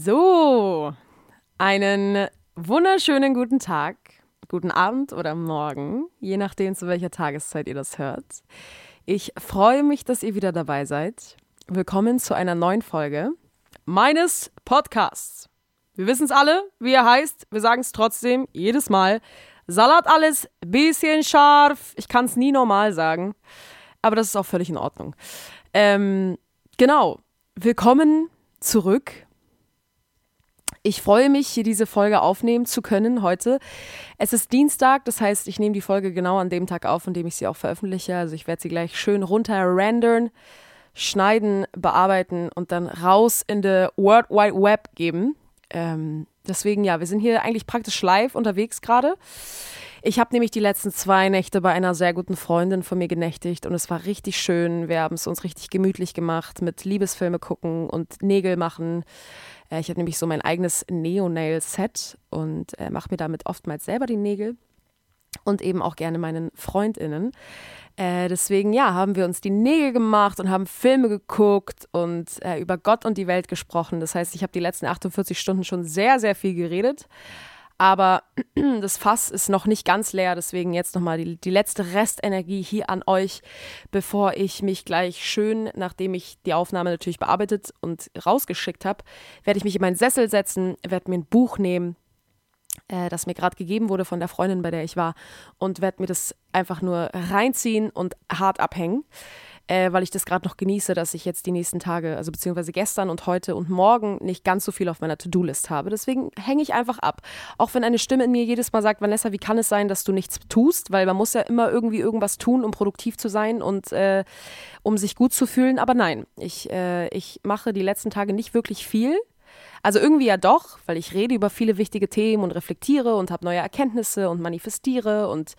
So, einen wunderschönen guten Tag, guten Abend oder Morgen, je nachdem, zu welcher Tageszeit ihr das hört. Ich freue mich, dass ihr wieder dabei seid. Willkommen zu einer neuen Folge meines Podcasts. Wir wissen es alle, wie er heißt. Wir sagen es trotzdem jedes Mal. Salat alles, bisschen scharf. Ich kann es nie normal sagen, aber das ist auch völlig in Ordnung. Ähm, genau, willkommen zurück ich freue mich, hier diese Folge aufnehmen zu können heute. Es ist Dienstag, das heißt, ich nehme die Folge genau an dem Tag auf, an dem ich sie auch veröffentliche. Also ich werde sie gleich schön runter rendern, schneiden, bearbeiten und dann raus in the World Wide Web geben. Ähm, deswegen, ja, wir sind hier eigentlich praktisch live unterwegs gerade. Ich habe nämlich die letzten zwei Nächte bei einer sehr guten Freundin von mir genächtigt und es war richtig schön. Wir haben es uns richtig gemütlich gemacht mit Liebesfilme gucken und Nägel machen. Äh, ich habe nämlich so mein eigenes Neo-Nail-Set und äh, mache mir damit oftmals selber die Nägel und eben auch gerne meinen FreundInnen. Äh, deswegen, ja, haben wir uns die Nägel gemacht und haben Filme geguckt und äh, über Gott und die Welt gesprochen. Das heißt, ich habe die letzten 48 Stunden schon sehr, sehr viel geredet. Aber das Fass ist noch nicht ganz leer, deswegen jetzt nochmal die, die letzte Restenergie hier an euch, bevor ich mich gleich schön, nachdem ich die Aufnahme natürlich bearbeitet und rausgeschickt habe, werde ich mich in meinen Sessel setzen, werde mir ein Buch nehmen, äh, das mir gerade gegeben wurde von der Freundin, bei der ich war, und werde mir das einfach nur reinziehen und hart abhängen äh, weil ich das gerade noch genieße, dass ich jetzt die nächsten Tage, also beziehungsweise gestern und heute und morgen nicht ganz so viel auf meiner To-Do-List habe. Deswegen hänge ich einfach ab. Auch wenn eine Stimme in mir jedes Mal sagt, Vanessa, wie kann es sein, dass du nichts tust? Weil man muss ja immer irgendwie irgendwas tun, um produktiv zu sein und äh, um sich gut zu fühlen. Aber nein, ich, äh, ich mache die letzten Tage nicht wirklich viel. Also irgendwie ja doch, weil ich rede über viele wichtige Themen und reflektiere und habe neue Erkenntnisse und manifestiere und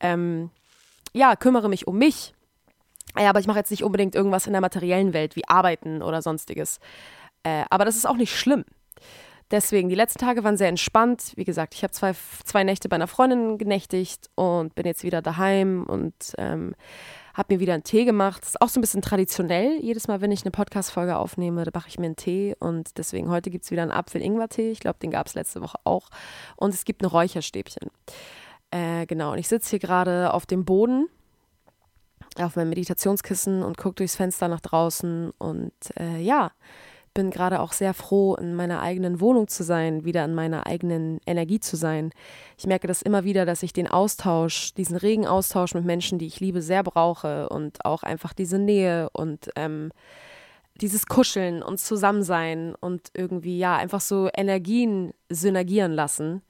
ähm, ja, kümmere mich um mich ja, aber ich mache jetzt nicht unbedingt irgendwas in der materiellen Welt wie Arbeiten oder sonstiges. Äh, aber das ist auch nicht schlimm. Deswegen, die letzten Tage waren sehr entspannt. Wie gesagt, ich habe zwei, zwei Nächte bei einer Freundin genächtigt und bin jetzt wieder daheim und ähm, habe mir wieder einen Tee gemacht. Das ist auch so ein bisschen traditionell. Jedes Mal, wenn ich eine Podcast-Folge aufnehme, da mache ich mir einen Tee. Und deswegen heute gibt es wieder einen Apfel-Ingwer-Tee. Ich glaube, den gab es letzte Woche auch. Und es gibt ein Räucherstäbchen. Äh, genau, und ich sitze hier gerade auf dem Boden auf meinem Meditationskissen und gucke durchs Fenster nach draußen und äh, ja, bin gerade auch sehr froh, in meiner eigenen Wohnung zu sein, wieder in meiner eigenen Energie zu sein. Ich merke das immer wieder, dass ich den Austausch, diesen regen Austausch mit Menschen, die ich liebe, sehr brauche und auch einfach diese Nähe und ähm, dieses Kuscheln und Zusammensein und irgendwie ja einfach so Energien synergieren lassen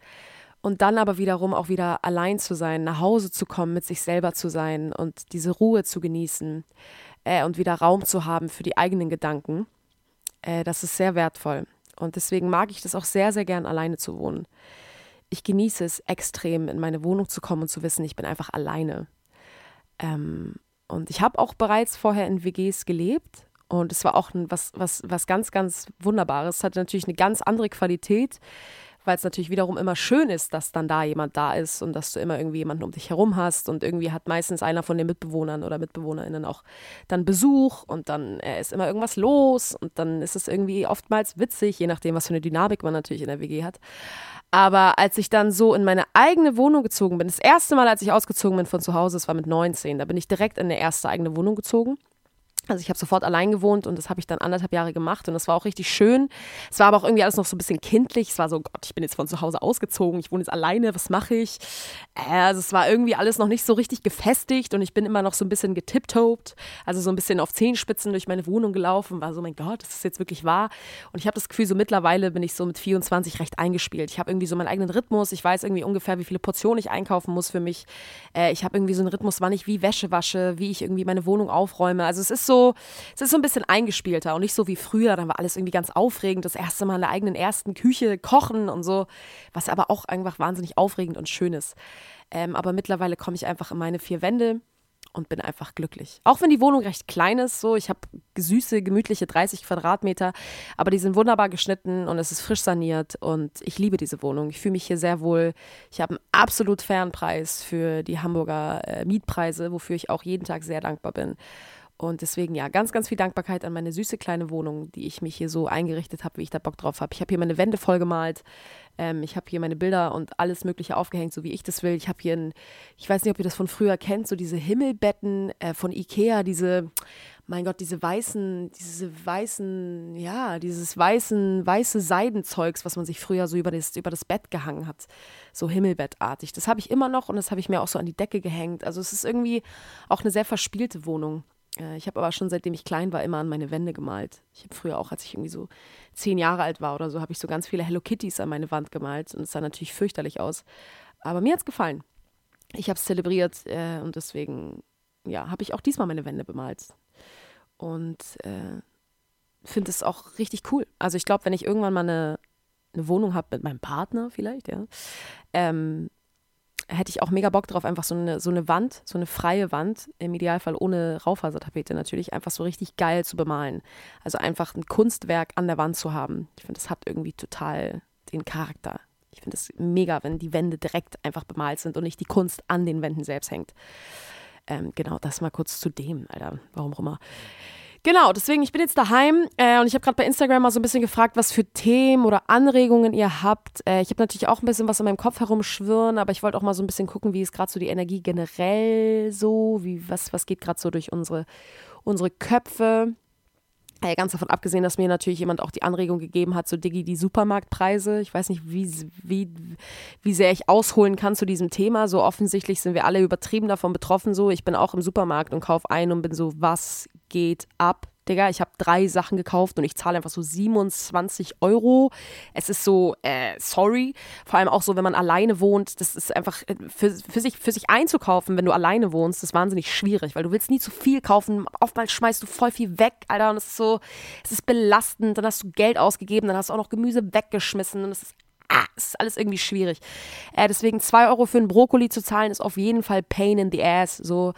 und dann aber wiederum auch wieder allein zu sein, nach Hause zu kommen, mit sich selber zu sein und diese Ruhe zu genießen äh, und wieder Raum zu haben für die eigenen Gedanken, äh, das ist sehr wertvoll. Und deswegen mag ich das auch sehr, sehr gern, alleine zu wohnen. Ich genieße es extrem, in meine Wohnung zu kommen und zu wissen, ich bin einfach alleine. Ähm, und ich habe auch bereits vorher in WGs gelebt und es war auch was, was, was ganz, ganz Wunderbares. Es hatte natürlich eine ganz andere Qualität weil es natürlich wiederum immer schön ist, dass dann da jemand da ist und dass du immer irgendwie jemanden um dich herum hast und irgendwie hat meistens einer von den Mitbewohnern oder Mitbewohnerinnen auch dann Besuch und dann äh, ist immer irgendwas los und dann ist es irgendwie oftmals witzig, je nachdem, was für eine Dynamik man natürlich in der WG hat. Aber als ich dann so in meine eigene Wohnung gezogen bin, das erste Mal, als ich ausgezogen bin von zu Hause, das war mit 19, da bin ich direkt in eine erste eigene Wohnung gezogen. Also ich habe sofort allein gewohnt und das habe ich dann anderthalb Jahre gemacht und das war auch richtig schön. Es war aber auch irgendwie alles noch so ein bisschen kindlich. Es war so, Gott, ich bin jetzt von zu Hause ausgezogen, ich wohne jetzt alleine, was mache ich? Äh, also es war irgendwie alles noch nicht so richtig gefestigt und ich bin immer noch so ein bisschen getiptopt, also so ein bisschen auf Zehenspitzen durch meine Wohnung gelaufen, war so, mein Gott, das ist jetzt wirklich wahr. Und ich habe das Gefühl, so mittlerweile bin ich so mit 24 recht eingespielt. Ich habe irgendwie so meinen eigenen Rhythmus, ich weiß irgendwie ungefähr, wie viele Portionen ich einkaufen muss für mich. Äh, ich habe irgendwie so einen Rhythmus, wann ich wie Wäsche wasche, wie ich irgendwie meine Wohnung aufräume. Also es ist so, es ist so ein bisschen eingespielter und nicht so wie früher. Dann war alles irgendwie ganz aufregend. Das erste Mal in der eigenen ersten Küche kochen und so, was aber auch einfach wahnsinnig aufregend und schön ist. Ähm, aber mittlerweile komme ich einfach in meine vier Wände und bin einfach glücklich. Auch wenn die Wohnung recht klein ist, so ich habe süße, gemütliche 30 Quadratmeter, aber die sind wunderbar geschnitten und es ist frisch saniert und ich liebe diese Wohnung. Ich fühle mich hier sehr wohl. Ich habe einen absolut fairen Preis für die Hamburger äh, Mietpreise, wofür ich auch jeden Tag sehr dankbar bin. Und deswegen ja, ganz, ganz viel Dankbarkeit an meine süße kleine Wohnung, die ich mich hier so eingerichtet habe, wie ich da Bock drauf habe. Ich habe hier meine Wände vollgemalt. Ähm, ich habe hier meine Bilder und alles Mögliche aufgehängt, so wie ich das will. Ich habe hier ein, ich weiß nicht, ob ihr das von früher kennt, so diese Himmelbetten äh, von Ikea, diese, mein Gott, diese weißen, diese weißen, ja, dieses weißen, weiße Seidenzeugs, was man sich früher so über das, über das Bett gehangen hat. So Himmelbettartig. Das habe ich immer noch und das habe ich mir auch so an die Decke gehängt. Also es ist irgendwie auch eine sehr verspielte Wohnung. Äh, ich habe aber schon seitdem ich klein war immer an meine Wände gemalt. Ich habe früher auch, als ich irgendwie so zehn Jahre alt war oder so, habe ich so ganz viele Hello Kitties an meine Wand gemalt und es sah natürlich fürchterlich aus. Aber mir hat es gefallen. Ich habe es zelebriert äh, und deswegen, ja, habe ich auch diesmal meine Wände bemalt. Und äh, finde es auch richtig cool. Also ich glaube, wenn ich irgendwann mal eine, eine Wohnung habe mit meinem Partner vielleicht, ja, ähm, hätte ich auch mega Bock drauf, einfach so eine, so eine Wand, so eine freie Wand, im Idealfall ohne Raufasertapete natürlich, einfach so richtig geil zu bemalen. Also einfach ein Kunstwerk an der Wand zu haben. Ich finde, das hat irgendwie total den Charakter. Ich finde es mega, wenn die Wände direkt einfach bemalt sind und nicht die Kunst an den Wänden selbst hängt. Ähm, genau, das mal kurz zu dem, Alter. Warum auch immer. Genau, deswegen, ich bin jetzt daheim äh, und ich habe gerade bei Instagram mal so ein bisschen gefragt, was für Themen oder Anregungen ihr habt. Äh, ich habe natürlich auch ein bisschen was in meinem Kopf herumschwirren, aber ich wollte auch mal so ein bisschen gucken, wie ist gerade so die Energie generell so, wie, was, was geht gerade so durch unsere, unsere Köpfe. Äh, ganz davon abgesehen, dass mir natürlich jemand auch die Anregung gegeben hat, so Diggi, die Supermarktpreise. Ich weiß nicht, wie, wie, wie sehr ich ausholen kann zu diesem Thema. So offensichtlich sind wir alle übertrieben davon betroffen. So, ich bin auch im Supermarkt und kaufe ein und bin so, was geht ab? Digga, ich habe drei Sachen gekauft und ich zahle einfach so 27 Euro. Es ist so, äh, sorry. Vor allem auch so, wenn man alleine wohnt, das ist einfach äh, für, für, sich, für sich einzukaufen, wenn du alleine wohnst, ist wahnsinnig schwierig, weil du willst nie zu viel kaufen. Oftmals schmeißt du voll viel weg, Alter, und es ist so, es ist belastend. Dann hast du Geld ausgegeben, dann hast du auch noch Gemüse weggeschmissen und es ist ah, ist alles irgendwie schwierig. Äh, deswegen 2 Euro für einen Brokkoli zu zahlen, ist auf jeden Fall Pain in the Ass. So.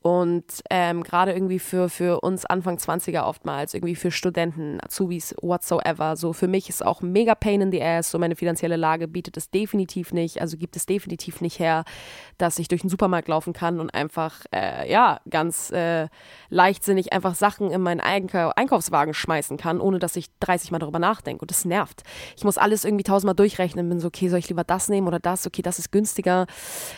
Und ähm, gerade irgendwie für, für uns Anfang 20er oftmals, irgendwie für Studenten, Azubis, whatsoever. So für mich ist auch mega pain in the ass. So meine finanzielle Lage bietet es definitiv nicht, also gibt es definitiv nicht her, dass ich durch den Supermarkt laufen kann und einfach, äh, ja, ganz äh, leichtsinnig einfach Sachen in meinen Einkaufswagen schmeißen kann, ohne dass ich 30 Mal darüber nachdenke. Und das nervt. Ich muss alles irgendwie tausendmal durchrechnen. Bin so, okay, soll ich lieber das nehmen oder das? Okay, das ist günstiger.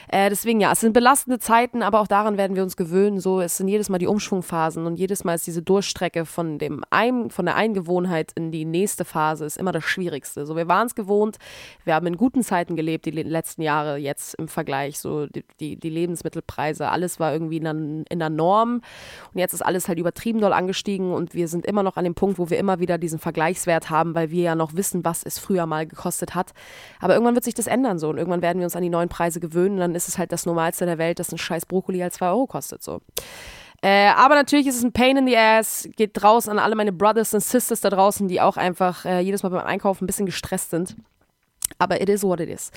Äh, deswegen, ja, es sind belastende Zeiten, aber auch daran werden wir uns gewöhnen gewöhnen. So, es sind jedes Mal die Umschwungphasen und jedes Mal ist diese Durchstrecke von dem ein, von der einen Gewohnheit in die nächste Phase ist immer das Schwierigste. So, wir waren es gewohnt, wir haben in guten Zeiten gelebt, die letzten Jahre jetzt im Vergleich, so die, die, die Lebensmittelpreise, alles war irgendwie in der, in der Norm und jetzt ist alles halt übertrieben doll angestiegen und wir sind immer noch an dem Punkt, wo wir immer wieder diesen Vergleichswert haben, weil wir ja noch wissen, was es früher mal gekostet hat. Aber irgendwann wird sich das ändern so und irgendwann werden wir uns an die neuen Preise gewöhnen und dann ist es halt das Normalste der Welt, dass ein scheiß Brokkoli halt zwei Euro kostet kostet. So. Äh, aber natürlich ist es ein Pain in the Ass. Geht draußen an alle meine Brothers und Sisters da draußen, die auch einfach äh, jedes Mal beim Einkaufen ein bisschen gestresst sind. Aber it is what it is.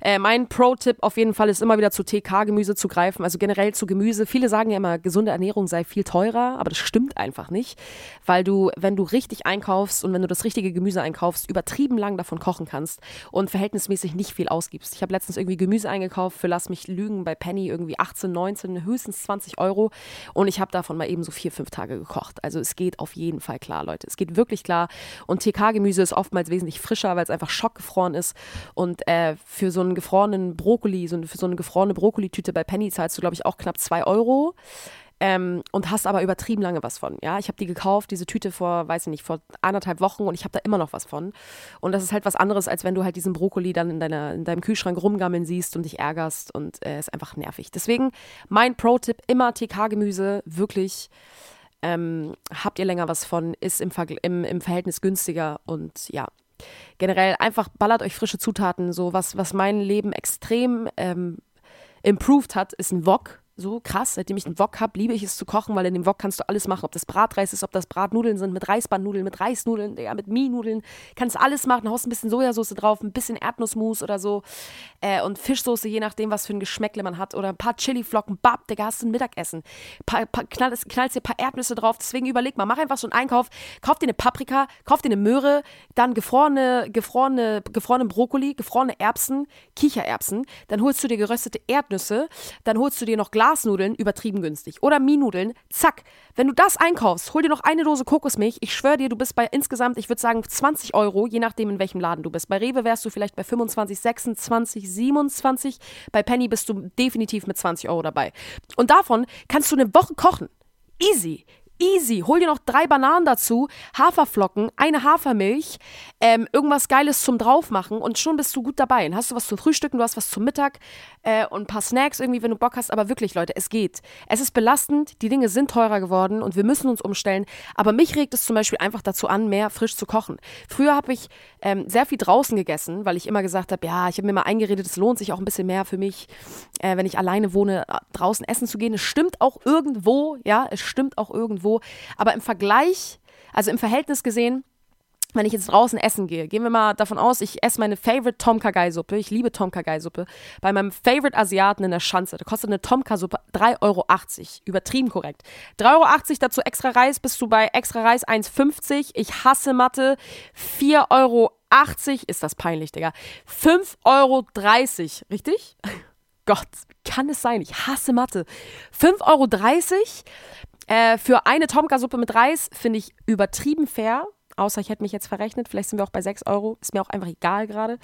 Äh, mein Pro-Tipp auf jeden Fall ist immer wieder zu TK-Gemüse zu greifen, also generell zu Gemüse. Viele sagen ja immer, gesunde Ernährung sei viel teurer, aber das stimmt einfach nicht, weil du, wenn du richtig einkaufst und wenn du das richtige Gemüse einkaufst, übertrieben lang davon kochen kannst und verhältnismäßig nicht viel ausgibst. Ich habe letztens irgendwie Gemüse eingekauft für, lass mich lügen, bei Penny irgendwie 18, 19, höchstens 20 Euro und ich habe davon mal eben so vier, fünf Tage gekocht. Also es geht auf jeden Fall klar, Leute. Es geht wirklich klar und TK-Gemüse ist oftmals wesentlich frischer, weil es einfach schockgefroren ist und äh, für so einen gefrorenen Brokkoli, so, für so eine gefrorene Brokkolitüte bei Penny zahlst du, glaube ich, auch knapp zwei Euro. Ähm, und hast aber übertrieben lange was von. Ja, ich habe die gekauft, diese Tüte vor, weiß ich nicht, vor anderthalb Wochen und ich habe da immer noch was von. Und das ist halt was anderes, als wenn du halt diesen Brokkoli dann in, deiner, in deinem Kühlschrank rumgammeln siehst und dich ärgerst und äh, ist einfach nervig. Deswegen mein Pro-Tipp: immer TK-Gemüse, wirklich. Ähm, habt ihr länger was von, ist im, im, im Verhältnis günstiger und ja, generell einfach ballert euch frische Zutaten. So was, was mein Leben extrem ähm, improved hat, ist ein Wok so krass. Seitdem ich einen Wok habe, liebe ich es zu kochen, weil in dem Wok kannst du alles machen. Ob das Bratreis ist, ob das Bratnudeln sind, mit Reisbandnudeln, mit Reisnudeln, ja, mit Mie-Nudeln. Kannst alles machen. Haust ein bisschen Sojasauce drauf, ein bisschen Erdnussmus oder so. Äh, und Fischsoße, je nachdem, was für ein Geschmäckle man hat. Oder ein paar Chiliflocken. Bab, Digga, hast du ein Mittagessen. Pa, pa, knallst, knallst dir ein paar Erdnüsse drauf. Deswegen überleg mal, mach einfach so einen Einkauf. Kauf dir eine Paprika, kauf dir eine Möhre, dann gefrorene, gefrorene, gefrorene Brokkoli, gefrorene Erbsen, Kichererbsen. Dann holst du dir geröstete Erdnüsse. Dann holst du dir noch Glas Grasnudeln, übertrieben günstig. Oder Mienudeln, zack. Wenn du das einkaufst, hol dir noch eine Dose Kokosmilch. Ich schwöre dir, du bist bei insgesamt, ich würde sagen, 20 Euro, je nachdem, in welchem Laden du bist. Bei Rewe wärst du vielleicht bei 25, 26, 27. Bei Penny bist du definitiv mit 20 Euro dabei. Und davon kannst du eine Woche kochen. Easy. Easy. Hol dir noch drei Bananen dazu, Haferflocken, eine Hafermilch, ähm, irgendwas Geiles zum Draufmachen und schon bist du gut dabei. Dann hast du was zum Frühstücken, du hast was zum Mittag äh, und ein paar Snacks irgendwie, wenn du Bock hast. Aber wirklich, Leute, es geht. Es ist belastend, die Dinge sind teurer geworden und wir müssen uns umstellen. Aber mich regt es zum Beispiel einfach dazu an, mehr frisch zu kochen. Früher habe ich ähm, sehr viel draußen gegessen, weil ich immer gesagt habe, ja, ich habe mir mal eingeredet, es lohnt sich auch ein bisschen mehr für mich, äh, wenn ich alleine wohne, draußen essen zu gehen. Es stimmt auch irgendwo, ja, es stimmt auch irgendwo irgendwo. Aber im Vergleich, also im Verhältnis gesehen, wenn ich jetzt draußen essen gehe, gehen wir mal davon aus, ich esse meine Favorite Tom Kagai-Suppe. Ich liebe Tom Kagai-Suppe. Bei meinem Favorite Asiaten in der Schanze, da kostet eine Tom Suppe 3,80 Euro. Übertrieben korrekt. 3,80 Euro dazu extra Reis, bist du bei extra Reis 1,50. Ich hasse Mathe. 4,80 Euro. Ist das peinlich, Digga. 5,30 Euro. Richtig? Gott, kann es sein? Ich hasse Mathe. 5,30 Euro äh, für eine Tomka-Suppe mit Reis finde ich übertrieben fair. Außer ich hätte mich jetzt verrechnet. Vielleicht sind wir auch bei 6 Euro. Ist mir auch einfach egal gerade.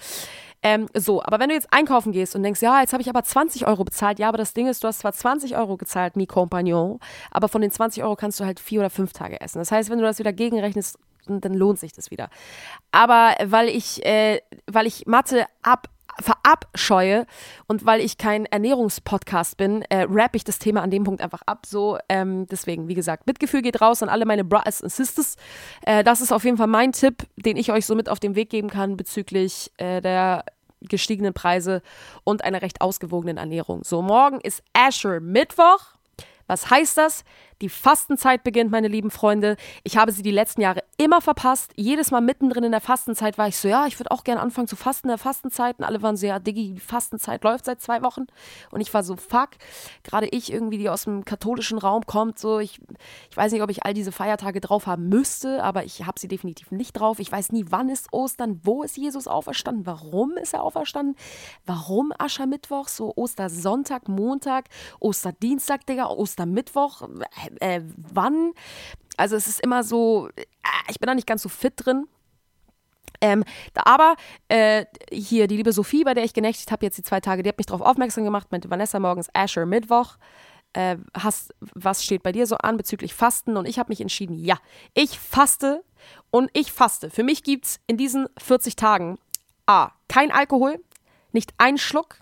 Ähm, so, aber wenn du jetzt einkaufen gehst und denkst, ja, jetzt habe ich aber 20 Euro bezahlt. Ja, aber das Ding ist, du hast zwar 20 Euro gezahlt, mi compagnon, aber von den 20 Euro kannst du halt vier oder fünf Tage essen. Das heißt, wenn du das wieder gegenrechnest, dann lohnt sich das wieder. Aber weil ich, äh, weil ich Mathe ab verabscheue und weil ich kein Ernährungspodcast bin, äh, rap ich das Thema an dem Punkt einfach ab. So, ähm, deswegen, wie gesagt, Mitgefühl geht raus an alle meine Brothers und Sisters. Äh, das ist auf jeden Fall mein Tipp, den ich euch so mit auf den Weg geben kann bezüglich äh, der gestiegenen Preise und einer recht ausgewogenen Ernährung. So, morgen ist Asher Mittwoch. Was heißt das? Die Fastenzeit beginnt, meine lieben Freunde. Ich habe sie die letzten Jahre immer verpasst. Jedes Mal mittendrin in der Fastenzeit war ich so, ja, ich würde auch gerne anfangen zu fasten in der Fastenzeit. Und alle waren so, ja, Diggi, die Fastenzeit läuft seit zwei Wochen. Und ich war so, fuck. Gerade ich irgendwie, die aus dem katholischen Raum kommt, so, ich, ich weiß nicht, ob ich all diese Feiertage drauf haben müsste, aber ich habe sie definitiv nicht drauf. Ich weiß nie, wann ist Ostern, wo ist Jesus auferstanden, warum ist er auferstanden, warum Aschermittwoch, so Ostersonntag, Montag, Osterdienstag, Digga, Ostermittwoch äh, wann. Also es ist immer so, äh, ich bin da nicht ganz so fit drin. Ähm, aber äh, hier die liebe Sophie, bei der ich genächtigt habe, jetzt die zwei Tage, die hat mich darauf aufmerksam gemacht, meinte Vanessa morgens Asher Mittwoch. Äh, hast, was steht bei dir so an bezüglich Fasten? Und ich habe mich entschieden, ja, ich faste und ich faste. Für mich gibt es in diesen 40 Tagen A, kein Alkohol, nicht ein Schluck,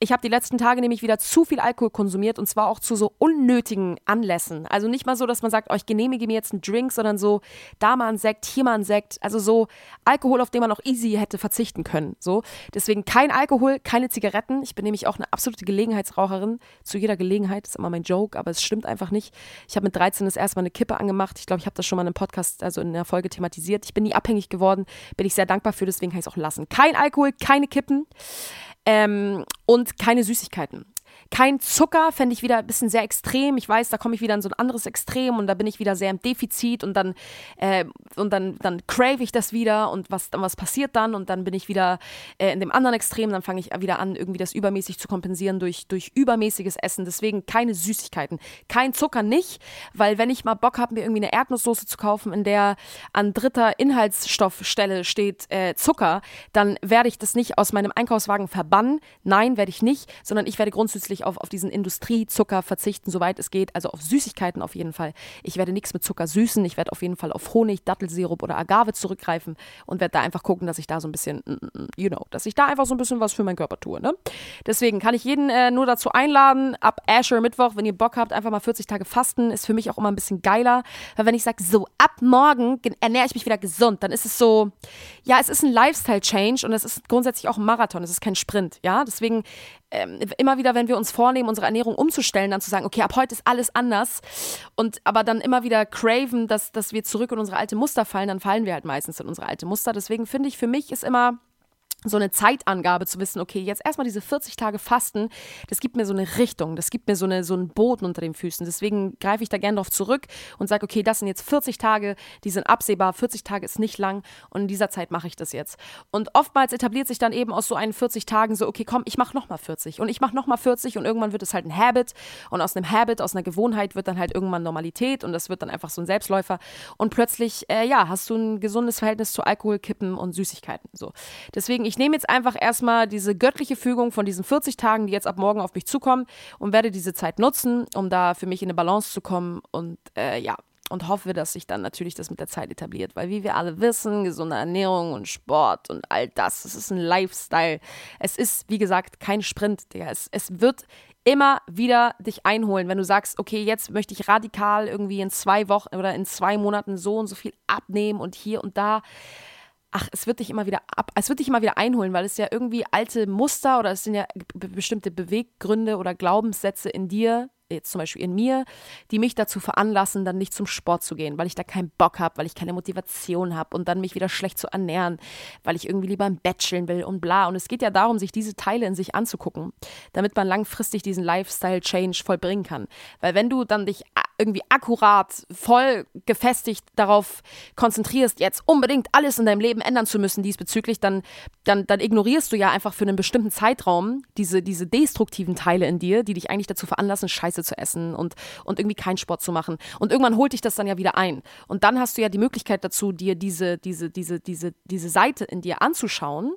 ich habe die letzten Tage nämlich wieder zu viel Alkohol konsumiert und zwar auch zu so unnötigen Anlässen. Also nicht mal so, dass man sagt, oh, ich genehmige mir jetzt einen Drink, sondern so, da mal ein Sekt, hier mal ein Sekt. Also so Alkohol, auf den man auch easy hätte verzichten können. So. Deswegen kein Alkohol, keine Zigaretten. Ich bin nämlich auch eine absolute Gelegenheitsraucherin. Zu jeder Gelegenheit, ist immer mein Joke, aber es stimmt einfach nicht. Ich habe mit 13 das erste Mal eine Kippe angemacht. Ich glaube, ich habe das schon mal in einem Podcast, also in der Folge thematisiert. Ich bin nie abhängig geworden, bin ich sehr dankbar für, deswegen kann ich es auch lassen. Kein Alkohol, keine Kippen. Ähm, und keine Süßigkeiten. Kein Zucker fände ich wieder ein bisschen sehr extrem. Ich weiß, da komme ich wieder in so ein anderes Extrem und da bin ich wieder sehr im Defizit und dann, äh, und dann, dann crave ich das wieder und was, was passiert dann? Und dann bin ich wieder äh, in dem anderen Extrem, dann fange ich wieder an, irgendwie das übermäßig zu kompensieren durch, durch übermäßiges Essen. Deswegen keine Süßigkeiten. Kein Zucker nicht, weil wenn ich mal Bock habe, mir irgendwie eine Erdnusssoße zu kaufen, in der an dritter Inhaltsstoffstelle steht äh, Zucker, dann werde ich das nicht aus meinem Einkaufswagen verbannen. Nein, werde ich nicht, sondern ich werde grundsätzlich wirklich auf, auf diesen Industriezucker verzichten, soweit es geht. Also auf Süßigkeiten auf jeden Fall. Ich werde nichts mit Zucker süßen. Ich werde auf jeden Fall auf Honig, Dattelsirup oder Agave zurückgreifen und werde da einfach gucken, dass ich da so ein bisschen, mm, mm, mm, you know, dass ich da einfach so ein bisschen was für meinen Körper tue. Ne? Deswegen kann ich jeden äh, nur dazu einladen, ab Asher Mittwoch, wenn ihr Bock habt, einfach mal 40 Tage fasten, ist für mich auch immer ein bisschen geiler. Weil wenn ich sage, so ab morgen ernähre ich mich wieder gesund, dann ist es so, ja, es ist ein Lifestyle-Change und es ist grundsätzlich auch ein Marathon, es ist kein Sprint, ja. Deswegen ähm, immer wieder, wenn wir uns vornehmen, unsere Ernährung umzustellen, dann zu sagen, okay, ab heute ist alles anders und aber dann immer wieder craven, dass, dass wir zurück in unsere alte Muster fallen, dann fallen wir halt meistens in unsere alte Muster. Deswegen finde ich, für mich ist immer so eine Zeitangabe zu wissen, okay, jetzt erstmal diese 40 Tage Fasten, das gibt mir so eine Richtung, das gibt mir so, eine, so einen Boden unter den Füßen. Deswegen greife ich da gerne darauf zurück und sage, okay, das sind jetzt 40 Tage, die sind absehbar, 40 Tage ist nicht lang und in dieser Zeit mache ich das jetzt. Und oftmals etabliert sich dann eben aus so einen 40 Tagen so, okay, komm, ich mache nochmal 40 und ich mache nochmal 40 und irgendwann wird es halt ein Habit und aus einem Habit, aus einer Gewohnheit wird dann halt irgendwann Normalität und das wird dann einfach so ein Selbstläufer und plötzlich, äh, ja, hast du ein gesundes Verhältnis zu Alkohol, Kippen und Süßigkeiten. So. Deswegen, ich nehme jetzt einfach erstmal diese göttliche Fügung von diesen 40 Tagen, die jetzt ab morgen auf mich zukommen und werde diese Zeit nutzen, um da für mich in eine Balance zu kommen und äh, ja, und hoffe, dass sich dann natürlich das mit der Zeit etabliert. Weil wie wir alle wissen, gesunde Ernährung und Sport und all das, es ist ein Lifestyle. Es ist, wie gesagt, kein Sprint, Digga. Es, es wird immer wieder dich einholen, wenn du sagst, okay, jetzt möchte ich radikal irgendwie in zwei Wochen oder in zwei Monaten so und so viel abnehmen und hier und da ach, es wird dich immer wieder ab, es wird dich immer wieder einholen, weil es ja irgendwie alte Muster oder es sind ja bestimmte Beweggründe oder Glaubenssätze in dir, jetzt zum Beispiel in mir, die mich dazu veranlassen, dann nicht zum Sport zu gehen, weil ich da keinen Bock habe, weil ich keine Motivation habe und dann mich wieder schlecht zu ernähren, weil ich irgendwie lieber im Bett will und bla. Und es geht ja darum, sich diese Teile in sich anzugucken, damit man langfristig diesen Lifestyle-Change vollbringen kann. Weil wenn du dann dich irgendwie akkurat, voll gefestigt darauf konzentrierst, jetzt unbedingt alles in deinem Leben ändern zu müssen diesbezüglich, dann, dann, dann ignorierst du ja einfach für einen bestimmten Zeitraum diese, diese destruktiven Teile in dir, die dich eigentlich dazu veranlassen, Scheiße zu essen und, und irgendwie keinen Sport zu machen. Und irgendwann holt dich das dann ja wieder ein. Und dann hast du ja die Möglichkeit dazu, dir diese, diese, diese, diese, diese Seite in dir anzuschauen,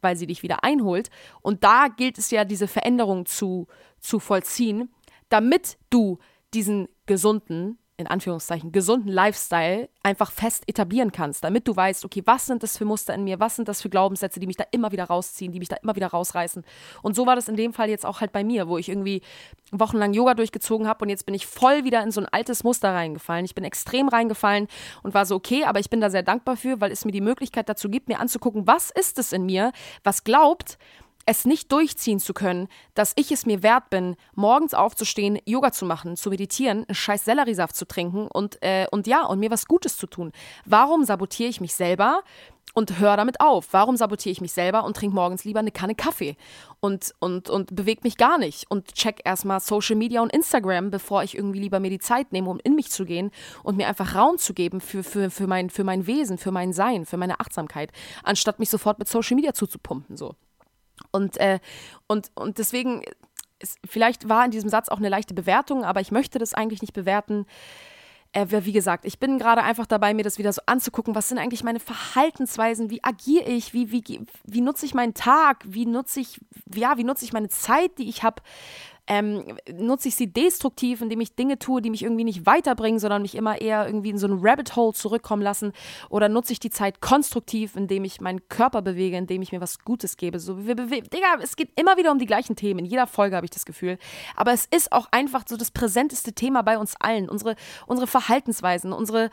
weil sie dich wieder einholt. Und da gilt es ja, diese Veränderung zu, zu vollziehen, damit du diesen gesunden, in Anführungszeichen, gesunden Lifestyle einfach fest etablieren kannst, damit du weißt, okay, was sind das für Muster in mir, was sind das für Glaubenssätze, die mich da immer wieder rausziehen, die mich da immer wieder rausreißen. Und so war das in dem Fall jetzt auch halt bei mir, wo ich irgendwie wochenlang Yoga durchgezogen habe und jetzt bin ich voll wieder in so ein altes Muster reingefallen. Ich bin extrem reingefallen und war so, okay, aber ich bin da sehr dankbar für, weil es mir die Möglichkeit dazu gibt, mir anzugucken, was ist es in mir, was glaubt, es nicht durchziehen zu können, dass ich es mir wert bin, morgens aufzustehen, Yoga zu machen, zu meditieren, einen scheiß Selleriesaft zu trinken und, äh, und ja, und mir was Gutes zu tun. Warum sabotiere ich mich selber? und höre damit auf. Warum sabotiere ich mich selber und trinke morgens lieber eine Kanne Kaffee und, und, und bewege mich gar nicht und check erstmal Social Media und Instagram, bevor ich irgendwie lieber mir die Zeit nehme, um in mich zu gehen und mir einfach Raum zu geben für, für, für, mein, für mein Wesen, für mein Sein, für meine Achtsamkeit, anstatt mich sofort mit Social Media zuzupumpen. So. Und, äh, und, und deswegen, ist, vielleicht war in diesem Satz auch eine leichte Bewertung, aber ich möchte das eigentlich nicht bewerten. Äh, wie gesagt, ich bin gerade einfach dabei, mir das wieder so anzugucken. Was sind eigentlich meine Verhaltensweisen? Wie agiere ich? Wie, wie, wie nutze ich meinen Tag? Wie nutze ich, ja, wie nutze ich meine Zeit, die ich habe? Ähm, nutze ich sie destruktiv, indem ich Dinge tue, die mich irgendwie nicht weiterbringen, sondern mich immer eher irgendwie in so ein Rabbit Hole zurückkommen lassen? Oder nutze ich die Zeit konstruktiv, indem ich meinen Körper bewege, indem ich mir was Gutes gebe? So, wir Digga, es geht immer wieder um die gleichen Themen. In jeder Folge habe ich das Gefühl. Aber es ist auch einfach so das präsenteste Thema bei uns allen. Unsere, unsere Verhaltensweisen, unsere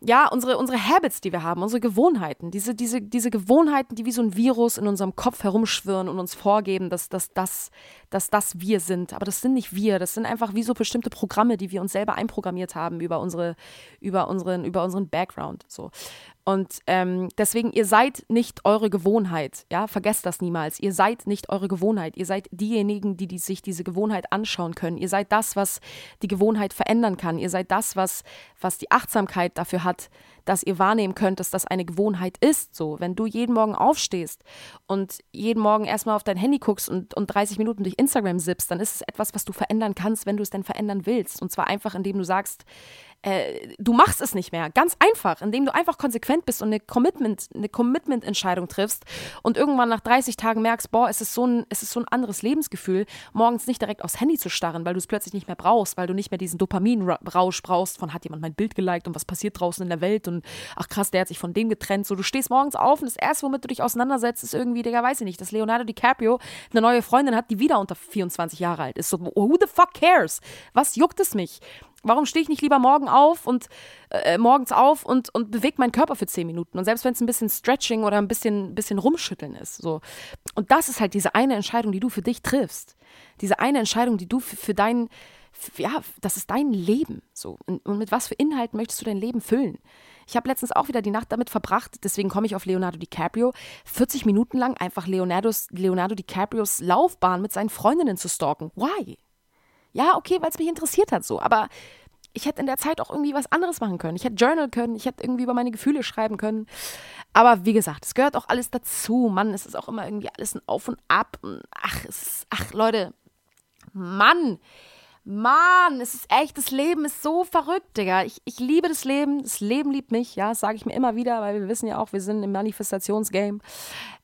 ja, unsere, unsere Habits, die wir haben, unsere Gewohnheiten, diese, diese, diese Gewohnheiten, die wie so ein Virus in unserem Kopf herumschwirren und uns vorgeben, dass, dass, dass, dass das wir sind. Aber das sind nicht wir, das sind einfach wie so bestimmte Programme, die wir uns selber einprogrammiert haben über, unsere, über, unseren, über unseren Background. So. Und ähm, deswegen, ihr seid nicht eure Gewohnheit, ja, vergesst das niemals. Ihr seid nicht eure Gewohnheit. Ihr seid diejenigen, die, die sich diese Gewohnheit anschauen können. Ihr seid das, was die Gewohnheit verändern kann. Ihr seid das, was, was die Achtsamkeit dafür hat, dass ihr wahrnehmen könnt, dass das eine Gewohnheit ist. So, wenn du jeden Morgen aufstehst und jeden Morgen erstmal auf dein Handy guckst und, und 30 Minuten durch Instagram sippst, dann ist es etwas, was du verändern kannst, wenn du es denn verändern willst. Und zwar einfach, indem du sagst, äh, du machst es nicht mehr. Ganz einfach, indem du einfach konsequent bist und eine Commitment, eine Commitment-Entscheidung triffst und irgendwann nach 30 Tagen merkst, boah, es ist so ein, es ist so ein anderes Lebensgefühl, morgens nicht direkt aufs Handy zu starren, weil du es plötzlich nicht mehr brauchst, weil du nicht mehr diesen Dopaminrausch brauchst von hat jemand mein Bild geliked und was passiert draußen in der Welt und ach krass, der hat sich von dem getrennt. So, du stehst morgens auf und das erste, womit du dich auseinandersetzt, ist irgendwie, Digga, weiß ich nicht, dass Leonardo DiCaprio eine neue Freundin hat, die wieder unter 24 Jahre alt ist. So, who the fuck cares? Was juckt es mich? Warum stehe ich nicht lieber morgen auf und äh, morgens auf und, und bewege meinen Körper für zehn Minuten? Und selbst wenn es ein bisschen Stretching oder ein bisschen, bisschen Rumschütteln ist. So. Und das ist halt diese eine Entscheidung, die du für dich triffst. Diese eine Entscheidung, die du für, für dein, für, ja, das ist dein Leben. So. Und, und mit was für Inhalten möchtest du dein Leben füllen? Ich habe letztens auch wieder die Nacht damit verbracht, deswegen komme ich auf Leonardo DiCaprio, 40 Minuten lang einfach Leonardo DiCaprios Laufbahn mit seinen Freundinnen zu stalken. Why? Ja, okay, weil es mich interessiert hat so, aber ich hätte in der Zeit auch irgendwie was anderes machen können. Ich hätte Journal können, ich hätte irgendwie über meine Gefühle schreiben können. Aber wie gesagt, es gehört auch alles dazu. Mann, es ist auch immer irgendwie alles ein Auf und Ab. Ach, ist, ach Leute, Mann, Mann, es ist echt, das Leben ist so verrückt, Digga. Ich, ich liebe das Leben, das Leben liebt mich, ja, das sage ich mir immer wieder, weil wir wissen ja auch, wir sind im Manifestationsgame.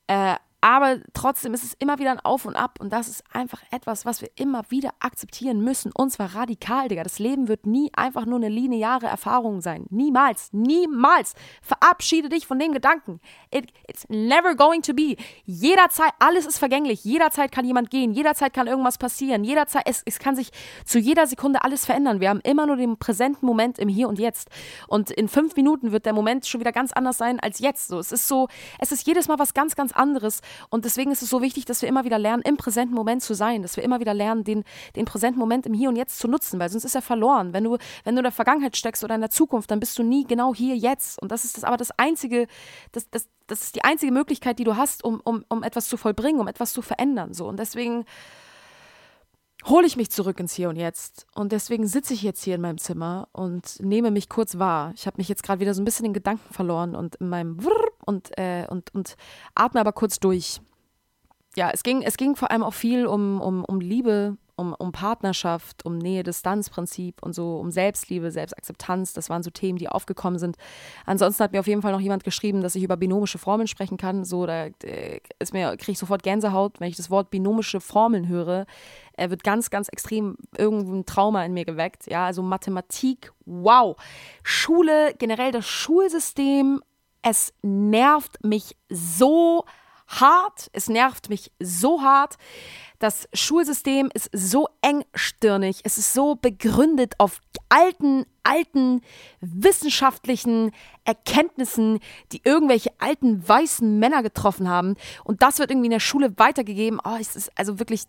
Äh, aber trotzdem ist es immer wieder ein Auf und Ab und das ist einfach etwas, was wir immer wieder akzeptieren müssen und zwar radikal, Digga. Das Leben wird nie einfach nur eine lineare Erfahrung sein. Niemals, niemals. Verabschiede dich von dem Gedanken. It, it's never going to be. Jederzeit, alles ist vergänglich. Jederzeit kann jemand gehen. Jederzeit kann irgendwas passieren. Jederzeit, es, es kann sich zu jeder Sekunde alles verändern. Wir haben immer nur den präsenten Moment im Hier und Jetzt. Und in fünf Minuten wird der Moment schon wieder ganz anders sein als jetzt. So, es ist so, es ist jedes Mal was ganz, ganz anderes. Und deswegen ist es so wichtig, dass wir immer wieder lernen, im präsenten Moment zu sein, dass wir immer wieder lernen, den, den präsenten Moment im Hier und Jetzt zu nutzen, weil sonst ist er verloren. Wenn du, wenn du in der Vergangenheit steckst oder in der Zukunft, dann bist du nie genau hier jetzt. Und das ist das, aber das einzige, das, das, das ist die einzige Möglichkeit, die du hast, um, um, um etwas zu vollbringen, um etwas zu verändern. So. Und deswegen hole ich mich zurück ins Hier und Jetzt. Und deswegen sitze ich jetzt hier in meinem Zimmer und nehme mich kurz wahr. Ich habe mich jetzt gerade wieder so ein bisschen in Gedanken verloren und in meinem Wrrr und, äh, und, und atme aber kurz durch. Ja, es ging, es ging vor allem auch viel um, um, um Liebe, um, um Partnerschaft, um Nähe-Distanz-Prinzip und so, um Selbstliebe, Selbstakzeptanz. Das waren so Themen, die aufgekommen sind. Ansonsten hat mir auf jeden Fall noch jemand geschrieben, dass ich über binomische Formeln sprechen kann. So, da äh, kriege ich sofort Gänsehaut, wenn ich das Wort binomische Formeln höre. Er wird ganz, ganz extrem irgendein Trauma in mir geweckt. Ja, also Mathematik, wow. Schule, generell das Schulsystem, es nervt mich so hart. Es nervt mich so hart. Das Schulsystem ist so engstirnig. Es ist so begründet auf alten, alten wissenschaftlichen Erkenntnissen, die irgendwelche alten weißen Männer getroffen haben. Und das wird irgendwie in der Schule weitergegeben. Oh, es ist also wirklich,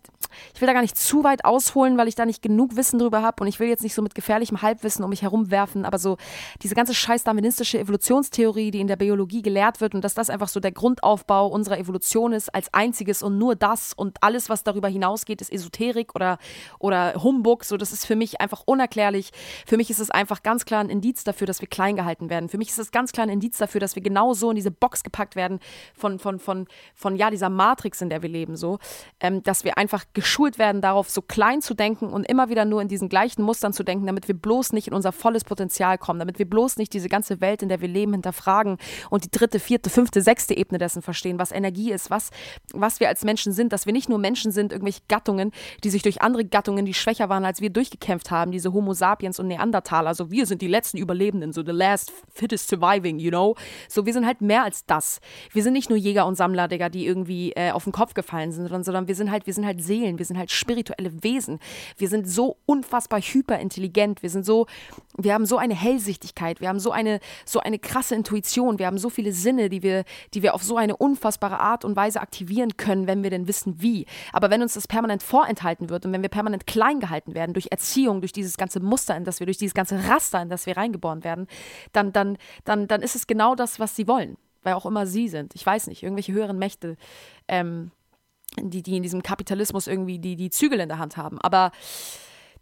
ich will da gar nicht zu weit ausholen, weil ich da nicht genug Wissen drüber habe. Und ich will jetzt nicht so mit gefährlichem Halbwissen um mich herumwerfen. Aber so diese ganze scheiß darwinistische Evolutionstheorie, die in der Biologie gelehrt wird und dass das einfach so der Grundaufbau unserer Evolution ist als einziges und nur das und alles, was darüber hinausgeht, ist Esoterik oder, oder Humbug. So, das ist für mich einfach unerklärlich. Für mich ist es einfach ganz klar ein Indiz dafür, dass wir klein gehalten werden. Für mich ist es ganz klar ein Indiz dafür, dass wir genau so in diese Box gepackt werden von, von, von, von ja, dieser Matrix, in der wir leben, so. Ähm, dass wir einfach geschult werden, darauf so klein zu denken und immer wieder nur in diesen gleichen Mustern zu denken, damit wir bloß nicht in unser volles Potenzial kommen, damit wir bloß nicht diese ganze Welt, in der wir leben, hinterfragen und die dritte, vierte, fünfte, sechste Ebene dessen verstehen, was Energie ist, was, was wir als Menschen sind, dass wir nicht nur Menschen sind, irgendwelche Gattungen, die sich durch andere Gattungen, die schwächer waren als wir, durchgekämpft haben, diese Homo sapiens und Neandertaler, so wir sind die letzten Überlebenden, so the last fittest surviving, you know? So, wir sind halt mehr als das. Wir sind nicht nur Jäger und Sammler, Digga, die irgendwie äh, auf den Kopf gefallen sind, sondern, sondern wir sind halt, wir sind halt Seelen, wir sind halt spirituelle Wesen. Wir sind so unfassbar hyperintelligent, wir sind so, wir haben so eine Hellsichtigkeit, wir haben so eine, so eine krasse Intuition, wir haben so viele Sinne, die wir, die wir auf so eine unfassbare Art und Weise aktivieren können, wenn wir denn wissen, wie. Aber wenn uns das permanent vorenthalten wird und wenn wir permanent klein gehalten werden durch Erziehung, durch dieses ganze Muster, in das wir, durch dieses ganze Raster, in das wir reingeboren werden, dann, dann, dann, dann ist es genau das, was sie wollen. Weil auch immer sie sind. Ich weiß nicht, irgendwelche höheren Mächte, ähm, die, die in diesem Kapitalismus irgendwie die, die Zügel in der Hand haben. Aber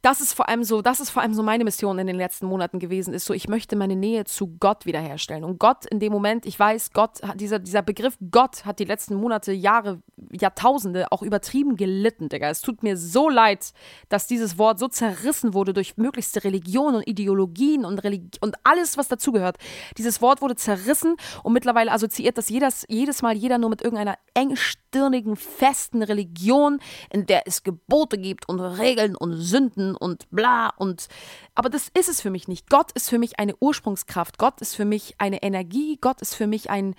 das ist vor allem so, das ist vor allem so meine Mission in den letzten Monaten gewesen, ist so, ich möchte meine Nähe zu Gott wiederherstellen. Und Gott in dem Moment, ich weiß, Gott, dieser, dieser Begriff Gott hat die letzten Monate, Jahre, Jahrtausende auch übertrieben gelitten, Digga. Es tut mir so leid, dass dieses Wort so zerrissen wurde durch möglichste Religionen und Ideologien und, Religi und alles, was dazugehört. Dieses Wort wurde zerrissen und mittlerweile assoziiert das jedes, jedes Mal jeder nur mit irgendeiner engstirnigen, festen Religion, in der es Gebote gibt und Regeln und Sünden und bla und aber das ist es für mich nicht. Gott ist für mich eine Ursprungskraft. Gott ist für mich eine Energie. Gott ist für mich ein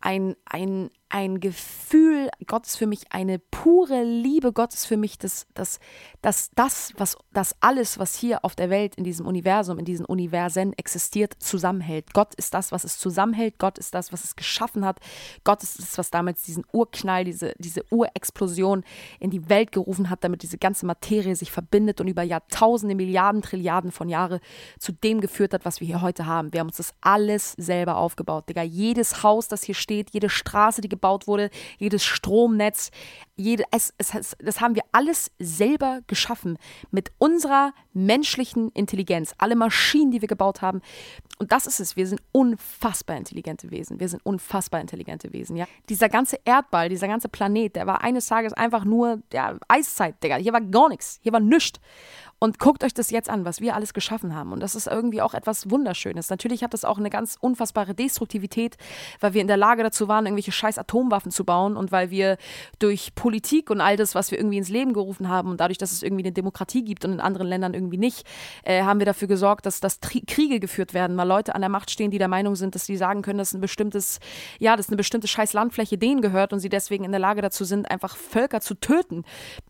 ein, ein, ein Gefühl, Gott ist für mich eine pure Liebe, Gott ist für mich das, das, das, das, was das alles, was hier auf der Welt, in diesem Universum, in diesen Universen existiert, zusammenhält. Gott ist das, was es zusammenhält, Gott ist das, was es geschaffen hat, Gott ist das, was damals diesen Urknall, diese, diese Urexplosion in die Welt gerufen hat, damit diese ganze Materie sich verbindet und über Jahrtausende, Milliarden, Trilliarden von Jahren zu dem geführt hat, was wir hier heute haben. Wir haben uns das alles selber aufgebaut, Digga. Jedes Haus, das hier steht, jede Straße, die gebaut wurde, jedes Stromnetz, jede, es, es, das haben wir alles selber geschaffen mit unserer menschlichen Intelligenz. Alle Maschinen, die wir gebaut haben. Und das ist es. Wir sind unfassbar intelligente Wesen. Wir sind unfassbar intelligente Wesen. Ja? Dieser ganze Erdball, dieser ganze Planet, der war eines Tages einfach nur ja, Eiszeit, Digga. Hier war gar nichts. Hier war nichts. Und guckt euch das jetzt an, was wir alles geschaffen haben. Und das ist irgendwie auch etwas Wunderschönes. Natürlich hat das auch eine ganz unfassbare Destruktivität, weil wir in der Lage dazu waren, irgendwelche scheiß Atomwaffen zu bauen und weil wir durch Politik und all das, was wir irgendwie ins Leben gerufen haben und dadurch, dass es irgendwie eine Demokratie gibt und in anderen Ländern irgendwie nicht, äh, haben wir dafür gesorgt, dass, dass Kriege geführt werden, weil Leute an der Macht stehen, die der Meinung sind, dass sie sagen können, dass ein bestimmtes, ja, dass eine bestimmte scheiß Landfläche denen gehört und sie deswegen in der Lage dazu sind, einfach Völker zu töten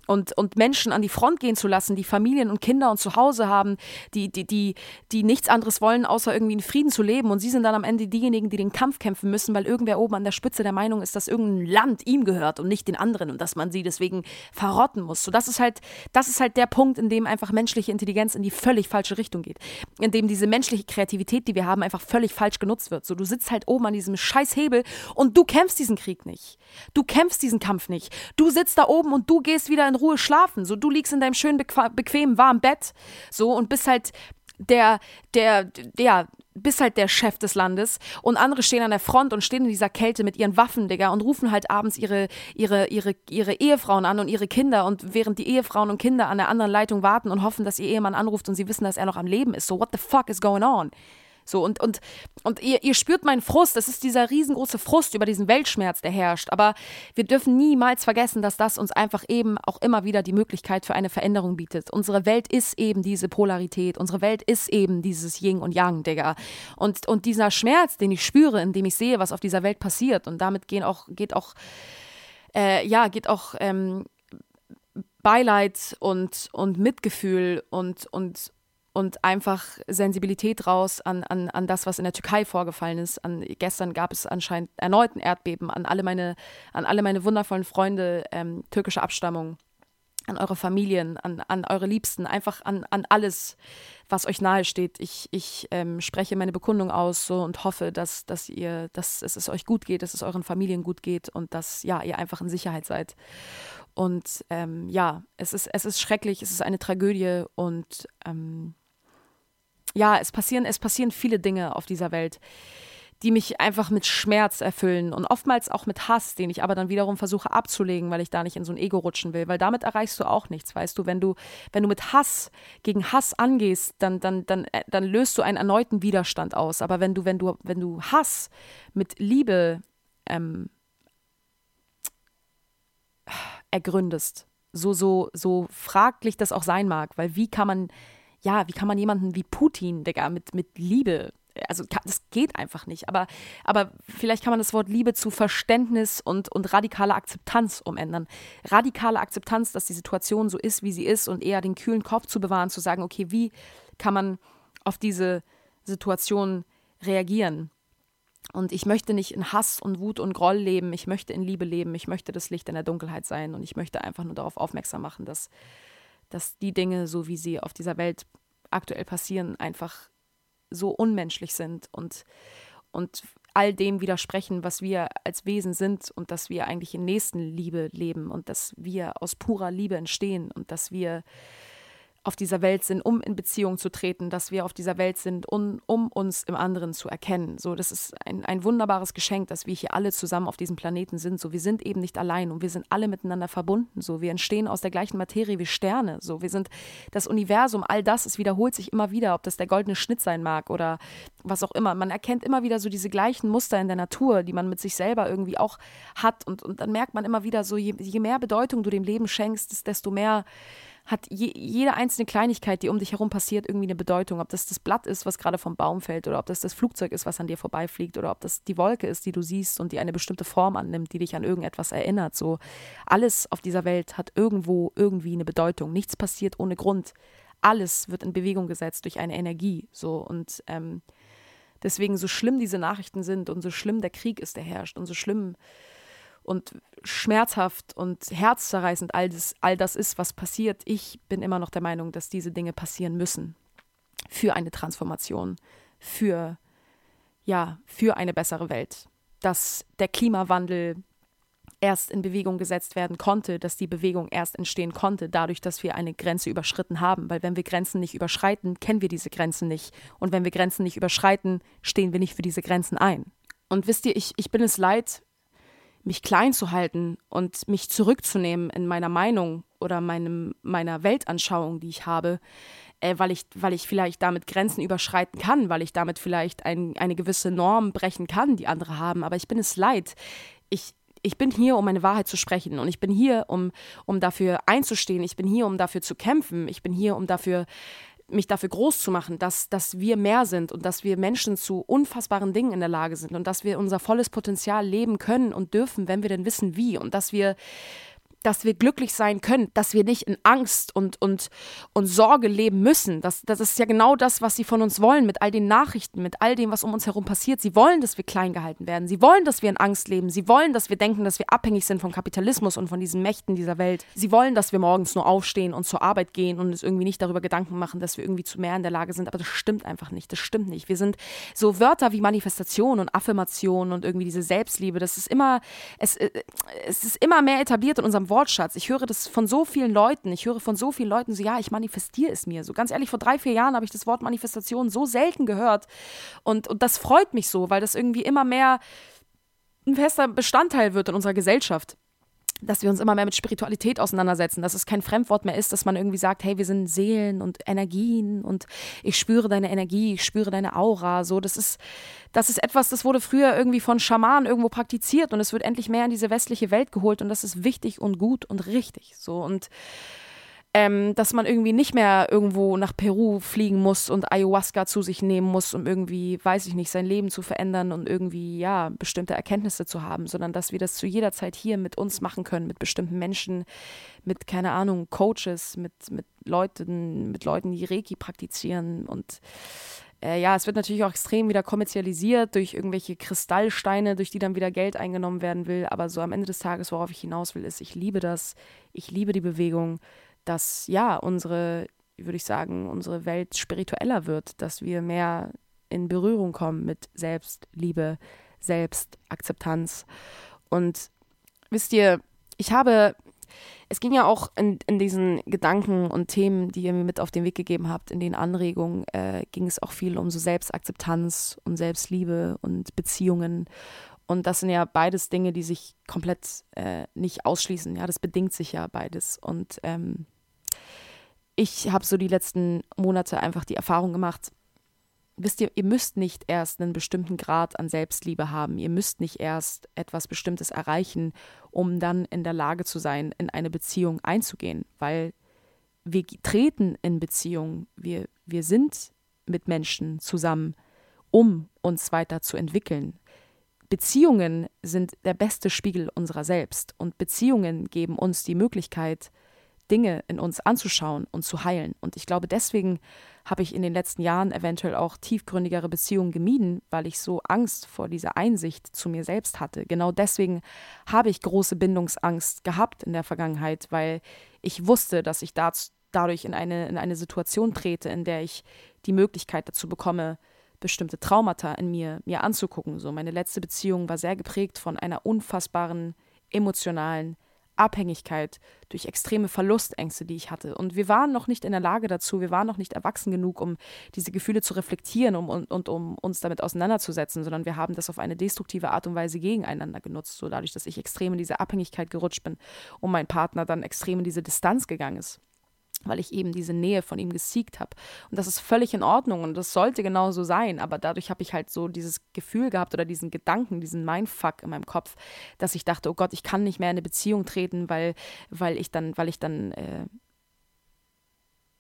und, und Menschen an die Front gehen zu lassen, die Familien und Kinder und zu Hause haben, die, die, die, die nichts anderes wollen, außer irgendwie in Frieden zu leben. Und sie sind dann am Ende diejenigen, die den Kampf kämpfen müssen, weil irgendwer oben an der Spitze der Meinung ist, dass irgendein Land ihm gehört und nicht den anderen und dass man sie deswegen verrotten muss. So, das ist halt, das ist halt der Punkt, in dem einfach menschliche Intelligenz in die völlig falsche Richtung geht. In dem diese menschliche Kreativität, die wir haben, einfach völlig falsch genutzt wird. So, du sitzt halt oben an diesem scheiß Hebel und du kämpfst diesen Krieg nicht. Du kämpfst diesen Kampf nicht. Du sitzt da oben und du gehst wieder in Ruhe schlafen. So, du liegst in deinem schönen, bequemen, warmen Bett, so und bist halt der, der, der, bist halt der Chef des Landes und andere stehen an der Front und stehen in dieser Kälte mit ihren Waffen, Digga, und rufen halt abends ihre, ihre, ihre, ihre Ehefrauen an und ihre Kinder und während die Ehefrauen und Kinder an der anderen Leitung warten und hoffen, dass ihr Ehemann anruft und sie wissen, dass er noch am Leben ist. So, what the fuck is going on? So, und, und, und ihr, ihr spürt meinen Frust. Das ist dieser riesengroße Frust über diesen Weltschmerz, der herrscht. Aber wir dürfen niemals vergessen, dass das uns einfach eben auch immer wieder die Möglichkeit für eine Veränderung bietet. Unsere Welt ist eben diese Polarität. Unsere Welt ist eben dieses Yin und Yang, Digga. Und, und dieser Schmerz, den ich spüre, indem ich sehe, was auf dieser Welt passiert, und damit gehen auch, geht auch, äh, ja, geht auch, ähm, Beileid und, und Mitgefühl und, und, und einfach Sensibilität raus an, an, an das, was in der Türkei vorgefallen ist. An, gestern gab es anscheinend erneut ein Erdbeben an alle meine, an alle meine wundervollen Freunde ähm, türkischer Abstammung, an eure Familien, an, an eure Liebsten, einfach an, an alles, was euch nahe steht. Ich, ich ähm, spreche meine Bekundung aus so, und hoffe, dass, dass ihr, dass es euch gut geht, dass es euren Familien gut geht und dass ja, ihr einfach in Sicherheit seid. Und ähm, ja, es ist, es ist schrecklich, es ist eine Tragödie und ähm, ja, es passieren, es passieren viele Dinge auf dieser Welt, die mich einfach mit Schmerz erfüllen und oftmals auch mit Hass, den ich aber dann wiederum versuche abzulegen, weil ich da nicht in so ein Ego rutschen will, weil damit erreichst du auch nichts, weißt du, wenn du wenn du mit Hass gegen Hass angehst, dann dann dann äh, dann löst du einen erneuten Widerstand aus, aber wenn du wenn du wenn du Hass mit Liebe ähm, ergründest, so so so fraglich das auch sein mag, weil wie kann man ja, wie kann man jemanden wie Putin, Digga, mit, mit Liebe also das geht einfach nicht. Aber, aber vielleicht kann man das Wort Liebe zu Verständnis und, und radikale Akzeptanz umändern. Radikale Akzeptanz, dass die Situation so ist, wie sie ist und eher den kühlen Kopf zu bewahren, zu sagen, okay, wie kann man auf diese Situation reagieren? Und ich möchte nicht in Hass und Wut und Groll leben, ich möchte in Liebe leben, ich möchte das Licht in der Dunkelheit sein und ich möchte einfach nur darauf aufmerksam machen, dass dass die Dinge, so wie sie auf dieser Welt aktuell passieren, einfach so unmenschlich sind und, und all dem widersprechen, was wir als Wesen sind und dass wir eigentlich in Nächstenliebe leben und dass wir aus purer Liebe entstehen und dass wir auf dieser Welt sind, um in Beziehung zu treten, dass wir auf dieser Welt sind, um, um uns im anderen zu erkennen. So, das ist ein, ein wunderbares Geschenk, dass wir hier alle zusammen auf diesem Planeten sind. So, wir sind eben nicht allein und wir sind alle miteinander verbunden. So, wir entstehen aus der gleichen Materie wie Sterne. So, wir sind das Universum, all das, es wiederholt sich immer wieder, ob das der goldene Schnitt sein mag oder was auch immer. Man erkennt immer wieder so diese gleichen Muster in der Natur, die man mit sich selber irgendwie auch hat. Und, und dann merkt man immer wieder so, je, je mehr Bedeutung du dem Leben schenkst, desto mehr hat je, jede einzelne Kleinigkeit, die um dich herum passiert, irgendwie eine Bedeutung. Ob das das Blatt ist, was gerade vom Baum fällt, oder ob das das Flugzeug ist, was an dir vorbeifliegt, oder ob das die Wolke ist, die du siehst und die eine bestimmte Form annimmt, die dich an irgendetwas erinnert. So alles auf dieser Welt hat irgendwo irgendwie eine Bedeutung. Nichts passiert ohne Grund. Alles wird in Bewegung gesetzt durch eine Energie. So und ähm, deswegen so schlimm diese Nachrichten sind und so schlimm der Krieg ist, der herrscht und so schlimm und schmerzhaft und herzzerreißend all das, all das ist, was passiert. Ich bin immer noch der Meinung, dass diese Dinge passieren müssen für eine Transformation, für ja, für eine bessere Welt. Dass der Klimawandel erst in Bewegung gesetzt werden konnte, dass die Bewegung erst entstehen konnte, dadurch, dass wir eine Grenze überschritten haben. Weil wenn wir Grenzen nicht überschreiten, kennen wir diese Grenzen nicht. Und wenn wir Grenzen nicht überschreiten, stehen wir nicht für diese Grenzen ein. Und wisst ihr, ich, ich bin es leid, mich klein zu halten und mich zurückzunehmen in meiner Meinung oder meinem, meiner Weltanschauung, die ich habe, äh, weil, ich, weil ich vielleicht damit Grenzen überschreiten kann, weil ich damit vielleicht ein, eine gewisse Norm brechen kann, die andere haben. Aber ich bin es leid. Ich, ich bin hier, um meine Wahrheit zu sprechen und ich bin hier, um, um dafür einzustehen. Ich bin hier, um dafür zu kämpfen. Ich bin hier, um dafür mich dafür groß zu machen, dass, dass wir mehr sind und dass wir Menschen zu unfassbaren Dingen in der Lage sind und dass wir unser volles Potenzial leben können und dürfen, wenn wir denn wissen, wie und dass wir dass wir glücklich sein können, dass wir nicht in Angst und, und, und Sorge leben müssen. Das, das ist ja genau das, was sie von uns wollen, mit all den Nachrichten, mit all dem, was um uns herum passiert. Sie wollen, dass wir klein gehalten werden. Sie wollen, dass wir in Angst leben. Sie wollen, dass wir denken, dass wir abhängig sind vom Kapitalismus und von diesen Mächten dieser Welt. Sie wollen, dass wir morgens nur aufstehen und zur Arbeit gehen und uns irgendwie nicht darüber Gedanken machen, dass wir irgendwie zu mehr in der Lage sind. Aber das stimmt einfach nicht. Das stimmt nicht. Wir sind so Wörter wie Manifestation und Affirmation und irgendwie diese Selbstliebe. Das ist immer, es, äh, es ist immer mehr etabliert in unserem Wortschatz. Ich höre das von so vielen Leuten. Ich höre von so vielen Leuten so, ja, ich manifestiere es mir. So ganz ehrlich, vor drei, vier Jahren habe ich das Wort Manifestation so selten gehört. Und, und das freut mich so, weil das irgendwie immer mehr ein fester Bestandteil wird in unserer Gesellschaft dass wir uns immer mehr mit Spiritualität auseinandersetzen, dass es kein Fremdwort mehr ist, dass man irgendwie sagt, hey, wir sind Seelen und Energien und ich spüre deine Energie, ich spüre deine Aura, so, das ist, das ist etwas, das wurde früher irgendwie von Schamanen irgendwo praktiziert und es wird endlich mehr in diese westliche Welt geholt und das ist wichtig und gut und richtig, so, und ähm, dass man irgendwie nicht mehr irgendwo nach Peru fliegen muss und Ayahuasca zu sich nehmen muss, um irgendwie, weiß ich nicht, sein Leben zu verändern und irgendwie, ja, bestimmte Erkenntnisse zu haben, sondern dass wir das zu jeder Zeit hier mit uns machen können, mit bestimmten Menschen, mit, keine Ahnung, Coaches, mit, mit Leuten, mit Leuten, die Reiki praktizieren und äh, ja, es wird natürlich auch extrem wieder kommerzialisiert durch irgendwelche Kristallsteine, durch die dann wieder Geld eingenommen werden will. Aber so am Ende des Tages, worauf ich hinaus will, ist, ich liebe das. Ich liebe die Bewegung dass ja, unsere, würde ich sagen, unsere Welt spiritueller wird, dass wir mehr in Berührung kommen mit Selbstliebe, Selbstakzeptanz. Und wisst ihr, ich habe, es ging ja auch in, in diesen Gedanken und Themen, die ihr mir mit auf den Weg gegeben habt, in den Anregungen, äh, ging es auch viel um so Selbstakzeptanz und Selbstliebe und Beziehungen. Und das sind ja beides Dinge, die sich komplett äh, nicht ausschließen. Ja, das bedingt sich ja beides. Und ähm, ich habe so die letzten Monate einfach die Erfahrung gemacht, wisst ihr, ihr müsst nicht erst einen bestimmten Grad an Selbstliebe haben, ihr müsst nicht erst etwas Bestimmtes erreichen, um dann in der Lage zu sein, in eine Beziehung einzugehen, weil wir treten in Beziehung, wir, wir sind mit Menschen zusammen, um uns weiter zu entwickeln. Beziehungen sind der beste Spiegel unserer selbst. Und Beziehungen geben uns die Möglichkeit, Dinge in uns anzuschauen und zu heilen. Und ich glaube, deswegen habe ich in den letzten Jahren eventuell auch tiefgründigere Beziehungen gemieden, weil ich so Angst vor dieser Einsicht zu mir selbst hatte. Genau deswegen habe ich große Bindungsangst gehabt in der Vergangenheit, weil ich wusste, dass ich dazu, dadurch in eine, in eine Situation trete, in der ich die Möglichkeit dazu bekomme, bestimmte Traumata in mir, mir anzugucken. So, meine letzte Beziehung war sehr geprägt von einer unfassbaren emotionalen Abhängigkeit, durch extreme Verlustängste, die ich hatte. Und wir waren noch nicht in der Lage dazu, wir waren noch nicht erwachsen genug, um diese Gefühle zu reflektieren um, und, und um uns damit auseinanderzusetzen, sondern wir haben das auf eine destruktive Art und Weise gegeneinander genutzt, so dadurch, dass ich extrem in diese Abhängigkeit gerutscht bin und mein Partner dann extrem in diese Distanz gegangen ist weil ich eben diese Nähe von ihm gesiegt habe. Und das ist völlig in Ordnung und das sollte genauso sein, aber dadurch habe ich halt so dieses Gefühl gehabt oder diesen Gedanken, diesen Mindfuck in meinem Kopf, dass ich dachte, oh Gott, ich kann nicht mehr in eine Beziehung treten, weil, weil ich dann, weil ich dann äh,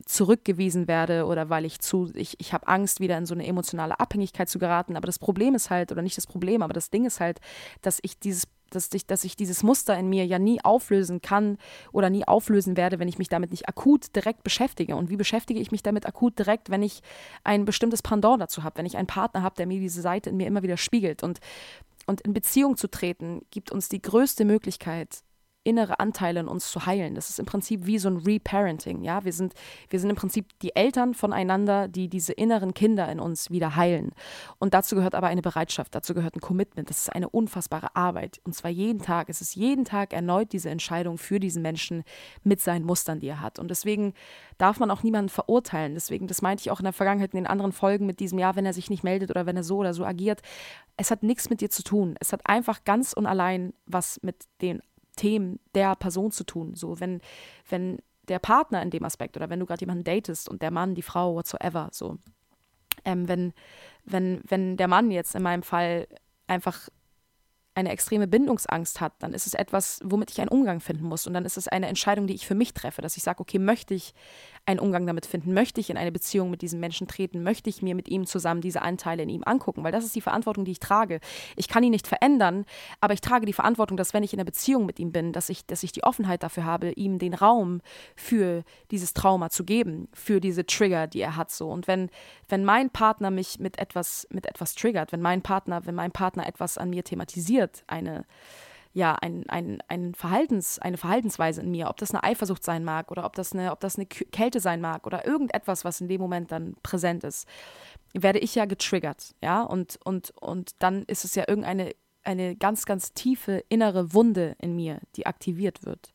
zurückgewiesen werde oder weil ich zu, ich, ich habe Angst, wieder in so eine emotionale Abhängigkeit zu geraten. Aber das Problem ist halt, oder nicht das Problem, aber das Ding ist halt, dass ich dieses dass ich, dass ich dieses Muster in mir ja nie auflösen kann oder nie auflösen werde, wenn ich mich damit nicht akut direkt beschäftige. Und wie beschäftige ich mich damit akut direkt, wenn ich ein bestimmtes Pendant dazu habe, wenn ich einen Partner habe, der mir diese Seite in mir immer wieder spiegelt. Und, und in Beziehung zu treten, gibt uns die größte Möglichkeit, innere Anteile in uns zu heilen. Das ist im Prinzip wie so ein Reparenting. Ja? Wir, sind, wir sind im Prinzip die Eltern voneinander, die diese inneren Kinder in uns wieder heilen. Und dazu gehört aber eine Bereitschaft, dazu gehört ein Commitment. Das ist eine unfassbare Arbeit. Und zwar jeden Tag. Es ist jeden Tag erneut diese Entscheidung für diesen Menschen mit seinen Mustern, die er hat. Und deswegen darf man auch niemanden verurteilen. Deswegen, das meinte ich auch in der Vergangenheit in den anderen Folgen mit diesem Jahr, wenn er sich nicht meldet oder wenn er so oder so agiert. Es hat nichts mit dir zu tun. Es hat einfach ganz und allein was mit den Themen der Person zu tun. So, wenn, wenn der Partner in dem Aspekt oder wenn du gerade jemanden datest und der Mann, die Frau, whatsoever, so. Ähm, wenn, wenn, wenn der Mann jetzt in meinem Fall einfach eine extreme Bindungsangst hat, dann ist es etwas, womit ich einen Umgang finden muss. Und dann ist es eine Entscheidung, die ich für mich treffe, dass ich sage, okay, möchte ich einen Umgang damit finden? Möchte ich in eine Beziehung mit diesem Menschen treten? Möchte ich mir mit ihm zusammen diese Anteile in ihm angucken? Weil das ist die Verantwortung, die ich trage. Ich kann ihn nicht verändern, aber ich trage die Verantwortung, dass wenn ich in einer Beziehung mit ihm bin, dass ich, dass ich die Offenheit dafür habe, ihm den Raum für dieses Trauma zu geben, für diese Trigger, die er hat. So. Und wenn, wenn mein Partner mich mit etwas, mit etwas triggert, wenn mein Partner, wenn mein Partner etwas an mir thematisiert, eine ja, ein, ein, ein Verhaltens, eine Verhaltensweise in mir, ob das eine Eifersucht sein mag oder ob das eine, ob das eine Kälte sein mag oder irgendetwas, was in dem Moment dann präsent ist, werde ich ja getriggert, ja, und, und, und dann ist es ja irgendeine eine ganz, ganz tiefe innere Wunde in mir, die aktiviert wird.